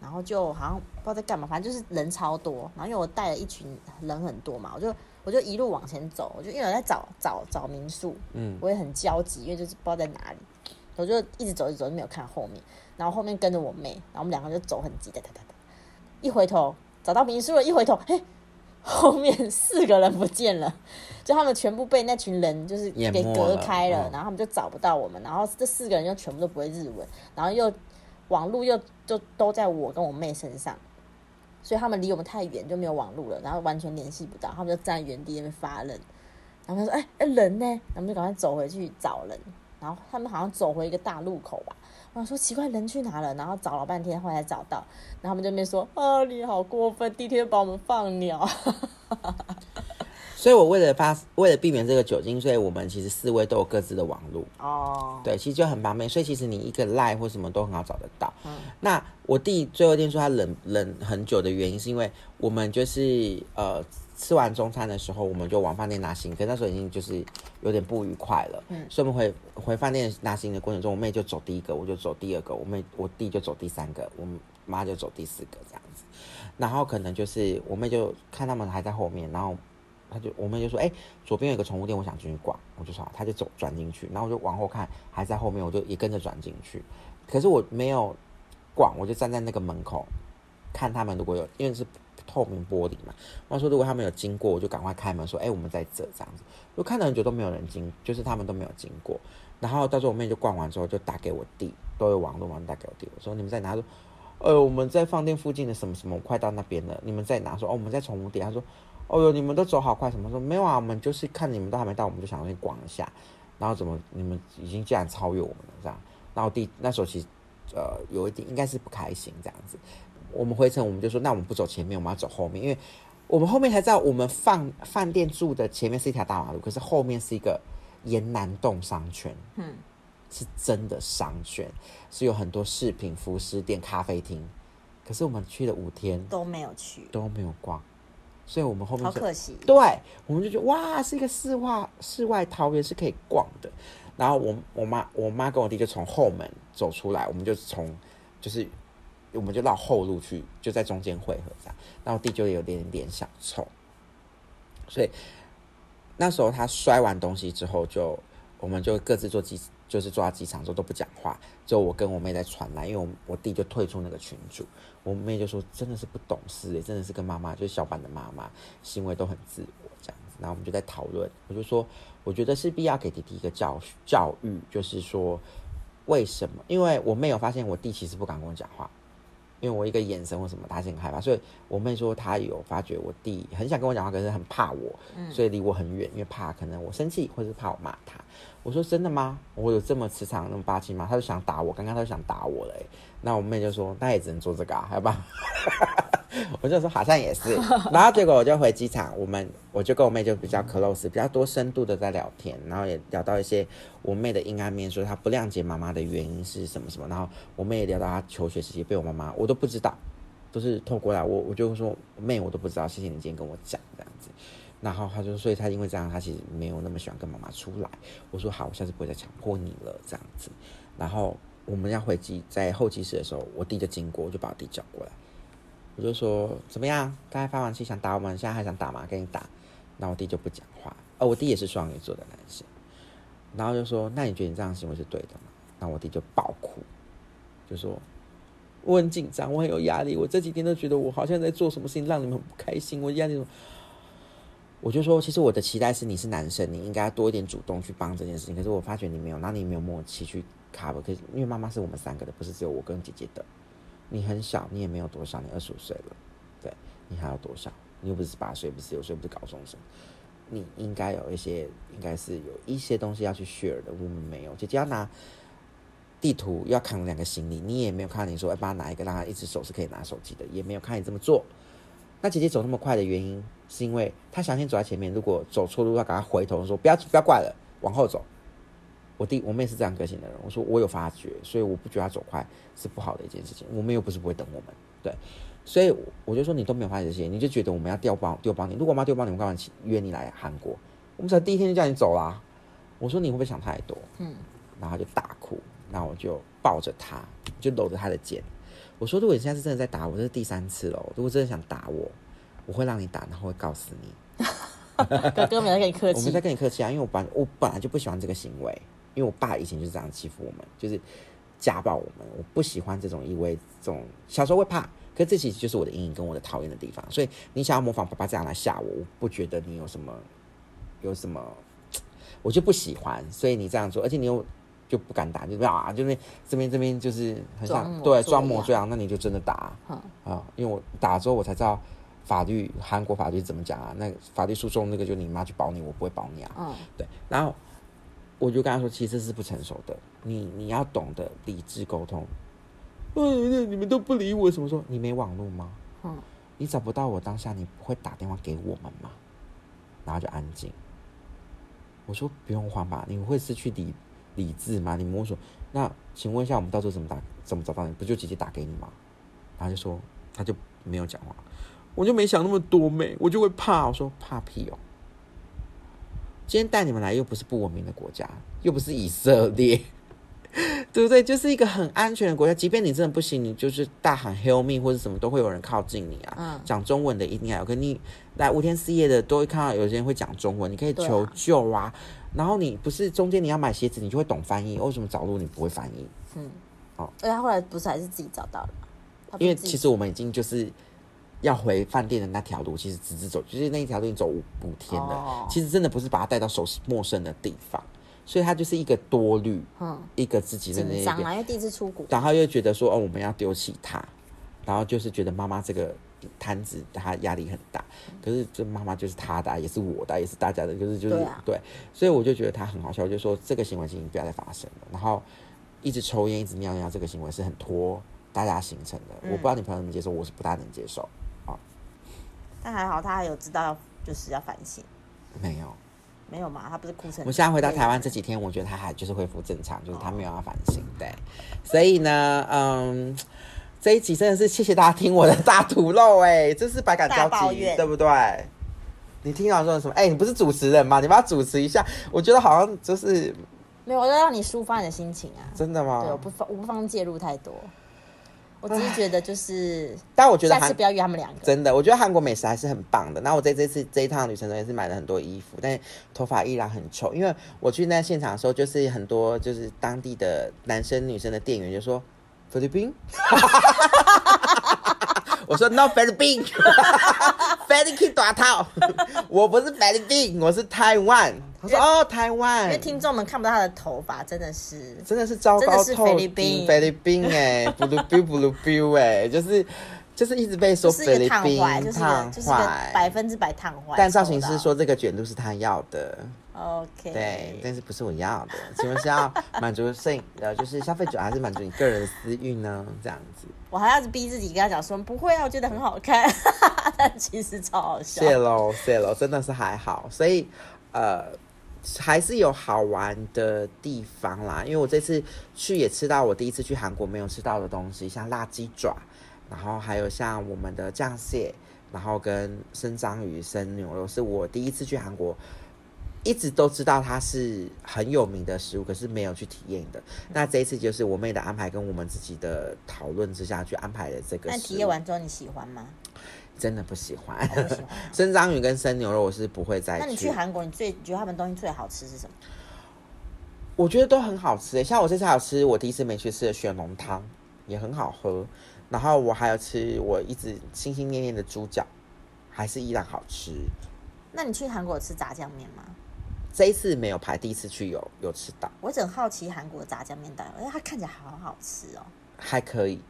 然后就好像不知道在干嘛，反正就是人超多。然后因为我带了一群人很多嘛，我就我就一路往前走，我就因为我在找找找民宿，嗯，我也很焦急，因为就是不知道在哪里，我就一直走一直走，就没有看后面，然后后面跟着我妹，然后我们两个就走很急，哒哒哒哒，一回头找到民宿了，一回头，嘿，后面四个人不见了，就他们全部被那群人就是给隔开了，嗯。然后他们就找不到我们，然后这四个人又全部都不会日文，然后又网路又就都在我跟我妹身上。所以他们离我们太远，就没有网路了，然后完全联系不到，他们就站在原地那边发愣。然后他说：“哎、哎、人呢？”然后我们就赶快走回去找人。然后他们好像走回一个大路口吧。我想说奇怪，人去哪了？然后找了半天，后来找到。然后他们就那边说：“啊，你好过分，第一天把我们放鸟。所以我为了发，为了避免这个酒精，所以我们其实四位都有各自的网路。”哦，对，其实就很方便，所以其实你一个 line 或什么都很好找得到。嗯那我弟最后一天说他冷冷很久的原因，是因为我们就是呃吃完中餐的时候，我们就往饭店拿行李，可那时候已经就是有点不愉快了，嗯所以我们回回饭店拿行李的过程中，我妹就走第一个，我就走第二个，我妹我弟就走第三个，我妈就走第四个这样子。然后可能就是我妹就看他们还在后面，然后他就我妹就说：“哎、左边有个宠物店，我想进去逛。”我就说：“他就走转进去。”然后我就往后看，还在后面，我就也跟着转进去。可是我没有逛，我就站在那个门口看他们。如果有因为是透明玻璃嘛，我说如果他们有经过，我就赶快开门说：“哎、我们在这。”这样子。就看了很久都没有人经，就是他们都没有经过。然后到时候我妹就逛完之后，就打给我弟，都有网络嘛，打给我弟，我说：“你们在哪？”他说：“呃，我们在饭店附近的什么什么，快到那边了。你们在哪？”说：“哦，我们在宠物店。”他说。哦哟，你们都走好快，什么说没有啊？我们就是看你们都还没到，我们就想去逛一下，然后怎么你们已经竟然超越我们了这样？然后第那时候其实呃有一点应该是不开心这样子。我们回程我们就说，那我们不走前面，我们要走后面，因为我们后面才知道，我们饭饭店住的前面是一条大马路，可是后面是一个沿南洞商圈，嗯，是真的商圈，是有很多饰品、服饰店、咖啡厅。可是我们去了五天都没有去，都没有逛，所以我们后面好可惜。对，我们就觉得哇，是一个世外世外桃源是可以逛的。然后我我妈我妈跟我弟就从后门走出来，我们就从就是我们就绕后路去，就在中间汇合这样。然后我弟就有点点想臭，所以那时候他摔完东西之后就，我们就各自坐机就是坐在机场的时候都不讲话，只有我跟我妹在传来，因为我我弟就退出那个群组，我妹就说真的是不懂事诶，真的是跟妈妈就是小版的妈妈，行为都很自我这样子。然后我们就在讨论，我就说我觉得势必要给弟弟一个教教育，就是说为什么？因为我妹有发现我弟其实不敢跟我讲话。因为我一个眼神或什么，他是很害怕，所以我妹说她有发觉我弟很想跟我讲话，可是很怕我，所以离我很远，因为怕可能我生气，或是怕我骂他。我说真的吗？我有这么磁场那么霸气吗？他就想打我，刚刚他就想打我了。那我妹就说，那也只能做这个啊，好吧？我就说好像也是，然后结果我就回机场，我们我就跟我妹就比较 close，比较多深度的在聊天，然后也聊到一些我妹的阴暗面，说她不谅解妈妈的原因是什么什么，然后我妹也聊到她求学时期被我妈妈，我都不知道，都是透过来我我就说妹我都不知道，谢谢你今天跟我讲这样子，然后她就所以她因为这样，她其实没有那么喜欢跟妈妈出来，我说好，我下次不会再强迫你了这样子，然后我们要回机在候机室的时候，我弟就经过，我就把我弟叫过来。我就说怎么样？刚才发完气想打我们，现在还想打吗？跟你打。那我弟就不讲话。哦，我弟也是双鱼座的男生。然后就说：“那你觉得你这样行为是对的吗？”那我弟就爆哭，就说：“我很紧张，我很有压力，我这几天都觉得我好像在做什么事情让你们不开心，我压力。”我就说：“其实我的期待是你是男生，你应该多一点主动去帮这件事情。可是我发觉你没有，那你没有默契去 cover。可是因为妈妈是我们三个的，不是只有我跟姐姐的。”你很小，你也没有多少，你二十五岁了，对你还要多少？你又不是十八岁，不是九岁，不是高中生，你应该有一些，应该是有一些东西要去 share 的。我们没有，姐姐要拿地图，要扛两个行李，你也没有看你说要帮他拿一个，让他一只手是可以拿手机的，也没有看你这么做。那姐姐走那么快的原因，是因为她想先走在前面，如果走错路，要赶快回头说不要不要怪了，往后走。我弟我妹是这样个性的人，我说我有发觉，所以我不觉得他走快是不好的一件事情。我妹又不是不会等我们，对，所以我就说你都没有发觉这些，你就觉得我们要调包丢包你。如果我妈丢包你，我干嘛约你来韩国？我们才第一天就叫你走啦。我说你会不会想太多？嗯，然后就大哭，然后我就抱着他，就搂着他的肩。我说如果你现在是真的在打我，这是第三次了。如果真的想打我，我会让你打，然后会告诉你。哥哥没有跟你客气，我没在跟你客气啊，因为我本我本来就不喜欢这个行为。因为我爸以前就是这样欺负我们，就是家暴我们。我不喜欢这种，因为这种小时候会怕，可这其实就是我的阴影跟我的讨厌的地方。所以你想要模仿爸爸这样来吓我，我不觉得你有什么有什么，我就不喜欢。所以你这样做，而且你又就不敢打，就是啊，就是这边这边就是很像对装模作样，那你就真的打啊？因为我打之后我才知道法律韩国法律怎么讲啊？那法律诉讼那个就你妈去保你，我不会保你啊。嗯，对，然后。我就跟他说，其实是不成熟的。你你要懂得理智沟通。嗯，你们都不理我，什么说？你没网络吗？嗯。你找不到我当下，你不会打电话给我们吗？然后就安静。我说不用慌吧，你会失去理理智吗？你摸索。那请问一下，我们到时候怎么打？怎么找到你？不就直接打给你吗？然后就说他就没有讲话。我就没想那么多没，我就会怕。我说怕屁哦。今天带你们来又不是不文明的国家，又不是以色列，对不对？就是一个很安全的国家。即便你真的不行，你就是大喊 “Help me” 或者什么，都会有人靠近你啊。嗯，讲中文的一定要有，跟你来五天四夜的都会看到有些人会讲中文，你可以求救啊。然后你不是中间你要买鞋子，你就会懂翻译。为什么找路你不会翻译？嗯，哦，而且后来不是还是自己找到了吗因为其实我们已经就是。要回饭店的那条路，其实直直走，就是那一条路走五五天的。其实真的不是把他带到熟悉陌生的地方，所以他就是一个多虑，嗯，一个自己的那边，因为第一次出国，然后又觉得说哦，我们要丢弃他，然后就是觉得妈妈这个摊子他压力很大，可是这妈妈就是他的，也是我的，也是大家的，就是就是对，所以我就觉得他很好笑，我就说这个行为已经不要再发生了，然后一直抽烟，一直尿尿，这个行为是很拖大家形成的，我不知道你朋友能接受，我是不大能接受。但还好，他还有知道要就是要反省。没有，没有嘛？他不是哭成。我现在回到台湾这几天，我觉得他还就是恢复正常，就是他没有要反省。对，所以呢，嗯，这一集真的是谢谢大家听我的大吐露，哎，真是百感交集，对不对？你听到说什么？哎，你不是主持人吗？你帮他主持一下。我觉得好像就是没有，我要让你抒发你的心情啊。真的吗？对，我不方我不方介入太多。我只是觉得就是，但我觉得韩下次不要约他们两个。真的，我觉得韩国美食还是很棒的。那我在这次这一趟旅程中也是买了很多衣服，但是头发依然很丑，因为我去那现场的时候，就是很多就是当地的男生女生的店员就说菲律宾，我说 no 菲律宾，菲律宾大套，我不是菲律宾，我是台湾。他说哦，台湾，因为听众们看不到他的头发，真的是真的是糟糕透菲律宾顶，菲律宾哎，布鲁 biu 布鲁 biu 哎，就是就是一直被说是菲律宾烫坏，就是百分之百烫坏。但造型师说这个卷度是他要的，OK，对，但是不是我要的？请问是要 满足摄影呃，就是消费者还是满足你个人的私欲呢？这样子，我还要逼自己跟他讲说不会啊，我觉得很好看，但其实超好笑。谢喽谢喽，真的是还好，所以呃。还是有好玩的地方啦，因为我这次去也吃到我第一次去韩国没有吃到的东西，像辣鸡爪，然后还有像我们的酱蟹，然后跟生章鱼、生牛肉，是我第一次去韩国，一直都知道它是很有名的食物，可是没有去体验的。那这一次就是我妹的安排跟我们自己的讨论之下去安排的这个。那体验完之后你喜欢吗？真的不喜欢，生章鱼跟生牛肉我是不会再去。那你去韩国，你最你觉得他们东西最好吃是什么？我觉得都很好吃耶，像我这次还有吃我第一次没去吃的雪浓汤，也很好喝。然后我还有吃我一直心心念念的猪脚，还是依然好吃。那你去韩国有吃炸酱面吗？这一次没有排，第一次去有有吃到，我很好奇韩国的炸酱面到底，因为它看起来好好吃哦。还可以，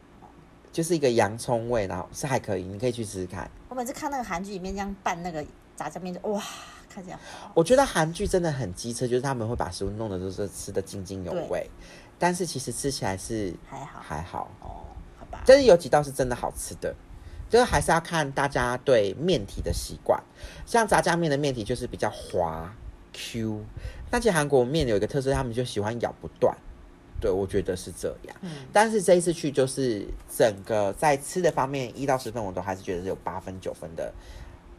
就是一个洋葱味，然后是还可以，你可以去试试看。我每次看那个韩剧里面这样拌那个炸酱面，就哇，看起来好我觉得韩剧真的很机车，就是他们会把食物弄得都是吃的津津有味，但是其实吃起来是还好还好。哦，好吧。但是有几道是真的好吃的，就是还是要看大家对面体的习惯。像炸酱面的面体就是比较滑 Q，但其实韩国面有一个特色，他们就喜欢咬不断。对，我觉得是这样。嗯但是这一次去，就是整个在吃的方面，一到十分，我都还是觉得是有八分九分的。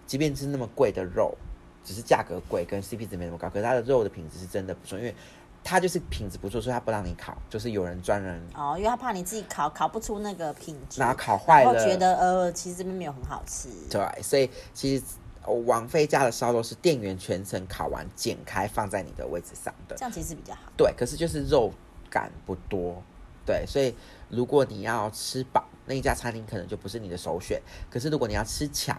即便是那么贵的肉，只是价格贵，跟 CP 值没那么高，可是它的肉的品质是真的不错，因为它就是品质不错，所以它不让你烤，就是有人专人哦，因为他怕你自己烤烤不出那个品质，然后烤坏了，然后觉得呃，其实这边没有很好吃。对，所以其实呃王菲家的烧肉是店员全程烤完剪开放在你的位置上的这，样其实比较好。对，可是就是肉感不多，对，所以如果你要吃饱，那一家餐厅可能就不是你的首选。可是如果你要吃巧，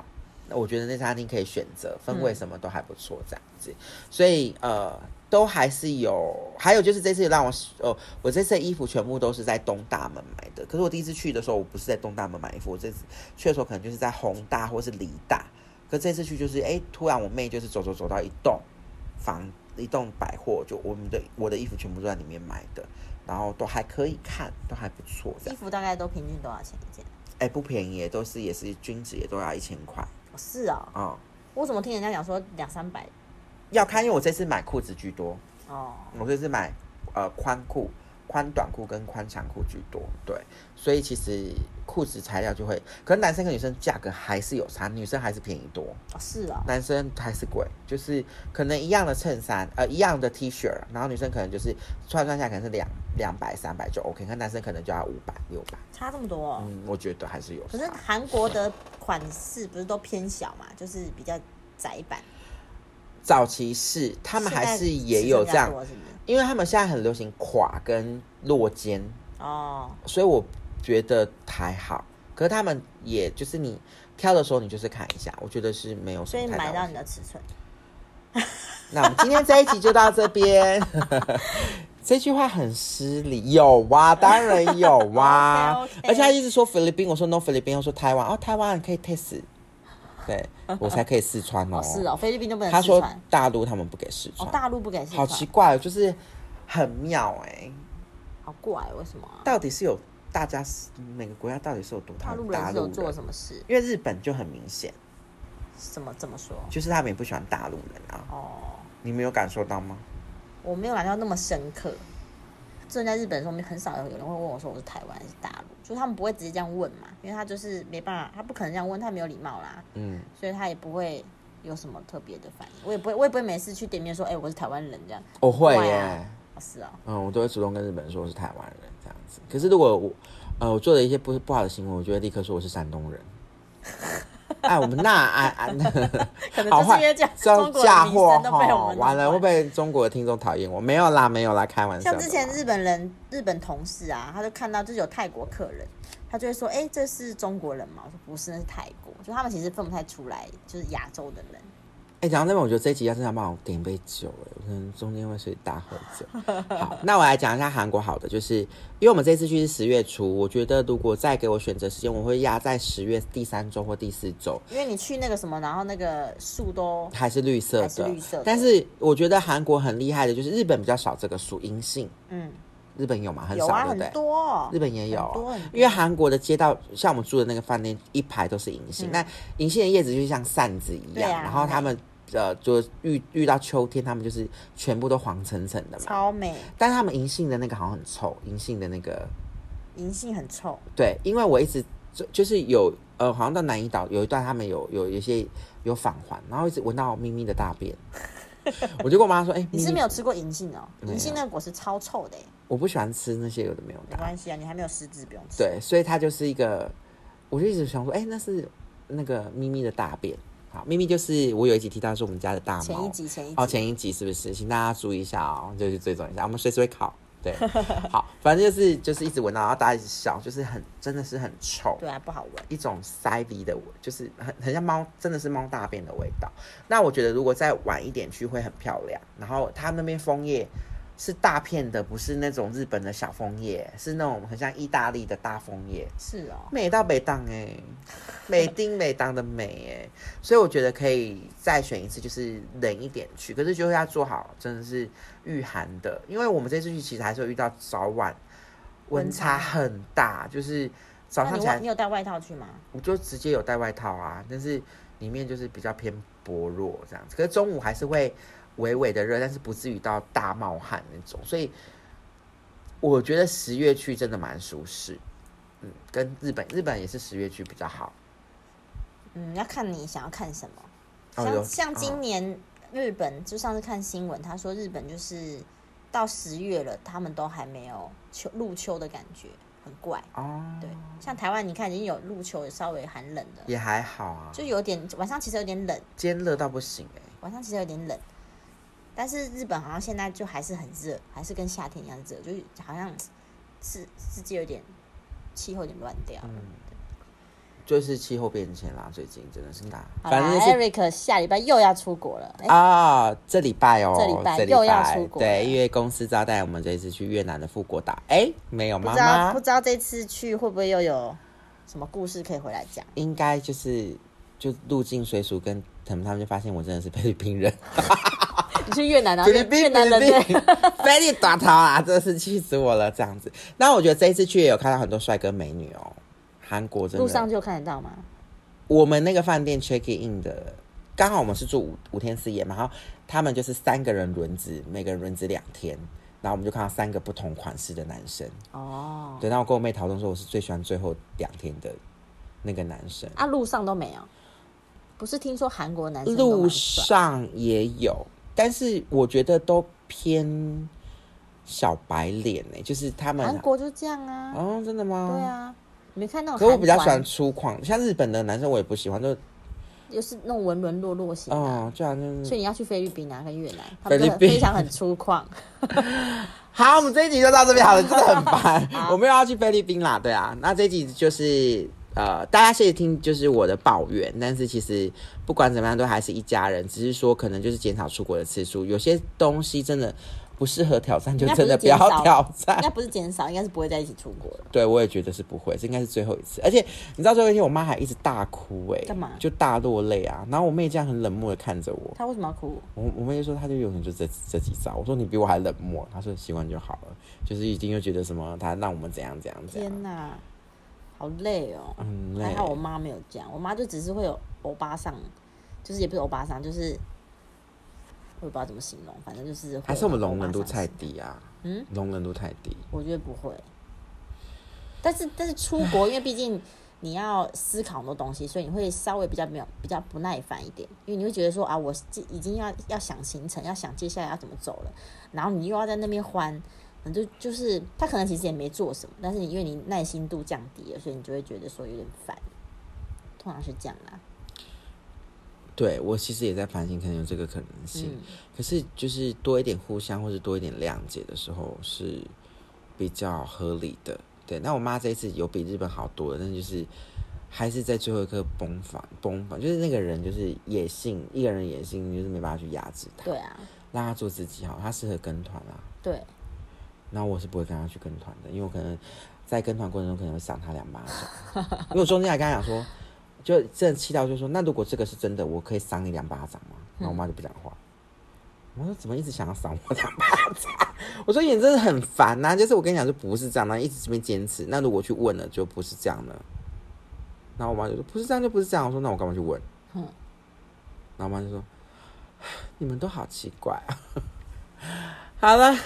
那我觉得那家餐厅可以选择，氛围什么都还不错，这样子。所以呃，都还是有。还有就是这次让我哦，我这次的衣服全部都是在东大门买的。可是我第一次去的时候，我不是在东大门买衣服，我这次去的时候可能就是在宏大或是梨大。可这次去就是哎，突然我妹就是走走走到一栋房一栋百货，就我们的我的衣服全部都在里面买的，然后都还可以看，都还不错这样。衣服大概都平均多少钱一件？哎，不便宜耶，都是也是均值也都要一千块哦是哦，啊、我怎么听人家讲说两三百？要看，因为我这次买裤子居多，哦，我这次买呃宽裤、宽短裤跟宽长裤居多，对，所以其实裤子材料就会，可能男生跟女生价格还是有差，女生还是便宜多，哦是哦，男生还是贵，就是可能一样的衬衫，呃，一样的 T 恤，然后女生可能就是穿穿下来可能是两两百、三百就 OK，可男生可能就要五百、六百，差这么多哦。嗯，我觉得还是有可是。韩国的款式不是都偏小嘛，就是比较窄版。早期是他们还是也有这样？因为他们现在很流行垮跟落肩，哦，所以我觉得还好。可是他们也就是你挑的时候，你就是看一下，我觉得是没有什所以么太大买到。你的尺寸。那我们今天这一集就到这边。这句话很失礼，有啊，当然有啊 OK，OK 而且他一直说菲律宾，我说 no 菲律宾，我说台湾，哦，台湾可以 test，对 我才可以试穿哦。哦，是哦，菲律宾都不能他说试穿。大陆他们不给试哦穿，，大陆不给试穿好，奇怪哦，就是很妙哎、好怪，为什么啊？到底是有大家是每个国家到底是有多讨大陆厌大陆人是有做人？什么事？因为日本就很明显，怎么怎么说？就是他们也不喜欢大陆人啊，哦，你没有感受到吗？我没有感觉到那么深刻。之前在日本的时候，很少有人会问我说我是台湾还是大陆，就他们不会直接这样问嘛，因为他就是没办法，他不可能这样问，太没有礼貌啦，嗯，所以他也不会有什么特别的反应。我也不会，我也不会每次去店面说，哎、我是台湾人这样。我会耶，啊哦是啊、嗯，我都会主动跟日本人说我是台湾人这样子。子。可是如果我呃我做了一些不不好的行为，我就会立刻说我是山东人。哎，我们那哎哎，可能好坏就是因为这样，嫁祸声都被我哈，们完了会弄不会中国的听众讨厌我？没有啦，没有啦，开玩笑。像之前日本人、日本同事啊，他就看到就是有泰国客人，他就会说：“哎、这是中国人吗？”我说：“不是，那是泰国。”就他们其实分不太出来，就是亚洲的人。哎，讲到那边，我觉得这一集要真的要帮我点一杯酒，哎，我可能中间会随大喝酒。好，那我来讲一下韩国好的，就是因为我们这次去是十月初，我觉得如果再给我选择时间，我会压在十月第三周或第四周，因为你去那个什么，然后那个树都还是绿色还是的。绿色的但是我觉得韩国很厉害的，就是日本比较少这个树银杏，嗯日本有吗？很少，对不对？多哦、日本也有很多很多因为韩国的街道，像我们住的那个饭店，一排都是银杏。那银杏的叶子就像扇子一样，然后他们呃，就遇遇到秋天，他们就是全部都黄橙橙的嘛。超美，但是他们银杏的那个好像很臭，银杏的那个银杏很臭，对，因为我一直就就是有呃，好像到南怡岛有一段他们有有有一些有返还，然后一直闻到咪咪的大便，我就跟我妈说，哎、你是没有吃过银杏哦？银杏那个果实超臭的耶，我不喜欢吃那些有的没有的。没关系啊，你还没有失智，不用吃。对，所以它就是一个，我就一直想说，哎、那是那个咪咪的大便。好，秘密就是我有一集提到是我们家的大猫。前一集，前一集，哦，前一集是不是？请大家注意一下哦，就是追踪一下，我们随时会考。对，好，反正就是就是一直闻到，然后大家一直笑，就是很真的是很臭。对啊，不好闻。一种塞鼻的味，就是很很像猫，真的是猫大便的味道。那我觉得如果再晚一点去会很漂亮。然后它那边枫叶是大片的，不是那种日本的小枫叶，是那种很像意大利的大枫叶，是哦，美到北当哎，美丁美当的美哎。所以我觉得可以再选一次，就是冷一点去，可是就是要做好真的是御寒的，因为我们这次去其实还是有遇到早晚温差很大，就是早上起来你你有带外套去吗？我就直接有带外套啊，但是里面就是比较偏薄弱这样子。可是中午还是会微微的热，但是不至于到大冒汗那种。所以我觉得十月去真的蛮舒适。嗯，跟日本日本也是十月去比较好。嗯，要看你想要看什么。哦像像哦今年日本，就上次看新闻，他说日本就是到十月了，他们都还没有秋入秋的感觉，很怪。哦，对，像台湾你看已经有入秋，稍微寒冷的，也还好啊，就有点晚上其实有点冷，今天热到不行哎、晚上其实有点冷。但是日本好像现在就还是很热，还是跟夏天一样热，就是好像世世界有点气候有点乱掉。嗯。就是气候变迁啦，最近真的是大，好啦反正就是，Eric 下礼拜又要出国了，哎、啊，这礼拜哦，这礼拜又要出国对，因为公司招待我们这一次去越南的富国岛，哎，没有妈不知道妈不，知道这次去会不会又有什么故事可以回来讲？应该就是就入境随俗跟他们，他们就发现我真的是菲律宾人，你去越南，然后就菲律宾越南人菲律对宾菲律大头啊，真的是气死我了，这样子。那我觉得这一次去也有看到很多帅哥美女哦，韩国真的路上就看得到吗？我们那个饭店 check in 的，刚好我们是住五五天四夜嘛，然后他们就是三个人轮值，每个人轮值两天，然后我们就看到三个不同款式的男生。哦，对，然后我跟我妹讨论说，我是最喜欢最后两天的那个男生。啊，路上都没有。不是听说韩国男生路上也有，但是我觉得都偏小白脸呢、就是他们韩国就这样啊，哦，真的吗？对。啊，没看那种可我比较喜欢粗犷，像日本的男生我也不喜欢，就就是那种文文弱弱型啊。哦，这样就是所以你要去菲律宾啊，跟越南，菲律宾非常很粗犷。好，我们这一集就到这边好了，真的很烦。我们又要去菲律宾啦，对啊。那这一集就是呃，大家谢谢听，就是我的抱怨，但是其实不管怎么样，都还是一家人，只是说可能就是减少出国的次数，有些东西真的不适合挑战，就真的不要挑应该。不是减少，应该是不会在一起出国了。对，我也觉得是不会，这应该是最后一次。而且你知道最后一天，我妈还一直大哭、哎，干嘛就大落泪啊。然后我妹这样很冷漠的看着我，她为什么要哭？我我妹就说她就永远就这这几招。我说你比我还冷漠，她说习惯就好了，就是已经又觉得什么她让我们怎样怎样怎样。天哪，好累哦。还好我妈没有这样，我妈就只是会有欧巴桑，就是也不是欧巴桑，就是我也不知道怎么形容，反正就是还是我们有容忍度太低啊？嗯，容忍度太低。我觉得不会。但是但是出国，因为毕竟你要思考很多东西，所以你会稍微比较没有比较不耐烦一点，因为你会觉得说啊，我这已经要要想行程，要想接下来要怎么走了，然后你又要在那边欢，那就就是他可能其实也没做什么，但是你因为你耐心度降低了，所以你就会觉得说有点烦。通常是这样啦。对我其实也在反省，可能有这个可能性。嗯，可是就是多一点互相，或者多一点谅解的时候是比较合理的。对，那我妈这一次有比日本好多了，但就是还是在最后一刻崩房崩房，就是那个人就是野性，一个人野性，就是没办法去压制他，对啊，让他做自己好，他适合跟团啊。对，然后我是不会跟他去跟团的，因为我可能在跟团过程中可能会赏他两巴掌，因为我中间还跟他讲说，就真的气到就说，那如果这个是真的，我可以赏你两巴掌吗？然后我妈就不讲话。我说怎么一直想要赏我两巴掌？我说你真的很烦呐、就是我跟你讲就不是这样，然后一直这边坚持。那如果去问了就不是这样的，然后我妈就说不是这样就不是这样。我说那我干嘛去问？嗯然后我妈就说 你们都好奇怪啊。好了，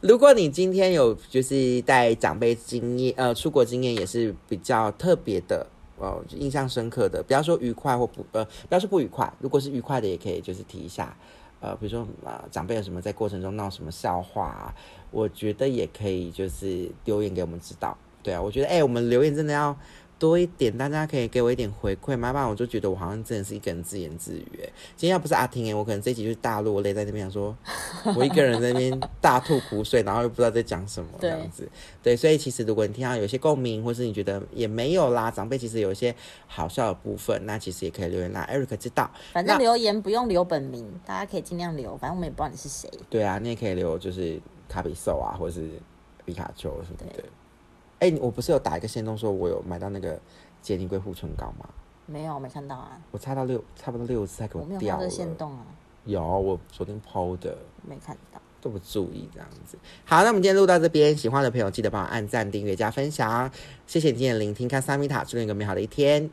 如果你今天有就是带长辈经验，呃，出国经验也是比较特别的，呃，就印象深刻的，不要说愉快或不，呃，不要说不愉快，如果是愉快的，也可以就是提一下，呃，比如说呃，长辈有什么在过程中闹什么笑话、我觉得也可以就是留言给我们知道。对啊，我觉得哎、我们留言真的要多一点，大家可以给我一点回馈，麻烦我就觉得我好像真的是一个人自言自语。哎今天要不是阿婷哎，我可能这一集就是大落泪在那边想说，我一个人在那边大吐苦水，然后又不知道在讲什么这对样子。对，所以其实如果你听到有些共鸣，或是你觉得也没有啦，长辈其实有一些好笑的部分，那其实也可以留言让 Eric 知道。反正留言不用留本名，大家可以尽量留，反正我们也不知道你是谁。对啊，你也可以留就是卡比兽啊，或者是皮卡丘什么的对。哎、我不是有打一个线动说我有买到那个杰尼龟护唇膏吗？没有，我没看到啊，我擦到六差不多六次，才给我掉了。有，我昨天抛的。没看到。都不注意这样子。好，那我们今天录到这边，喜欢的朋友记得帮我按赞、订阅、加分享，谢谢你今天的聆听，看萨米塔，祝你有个美好的一天，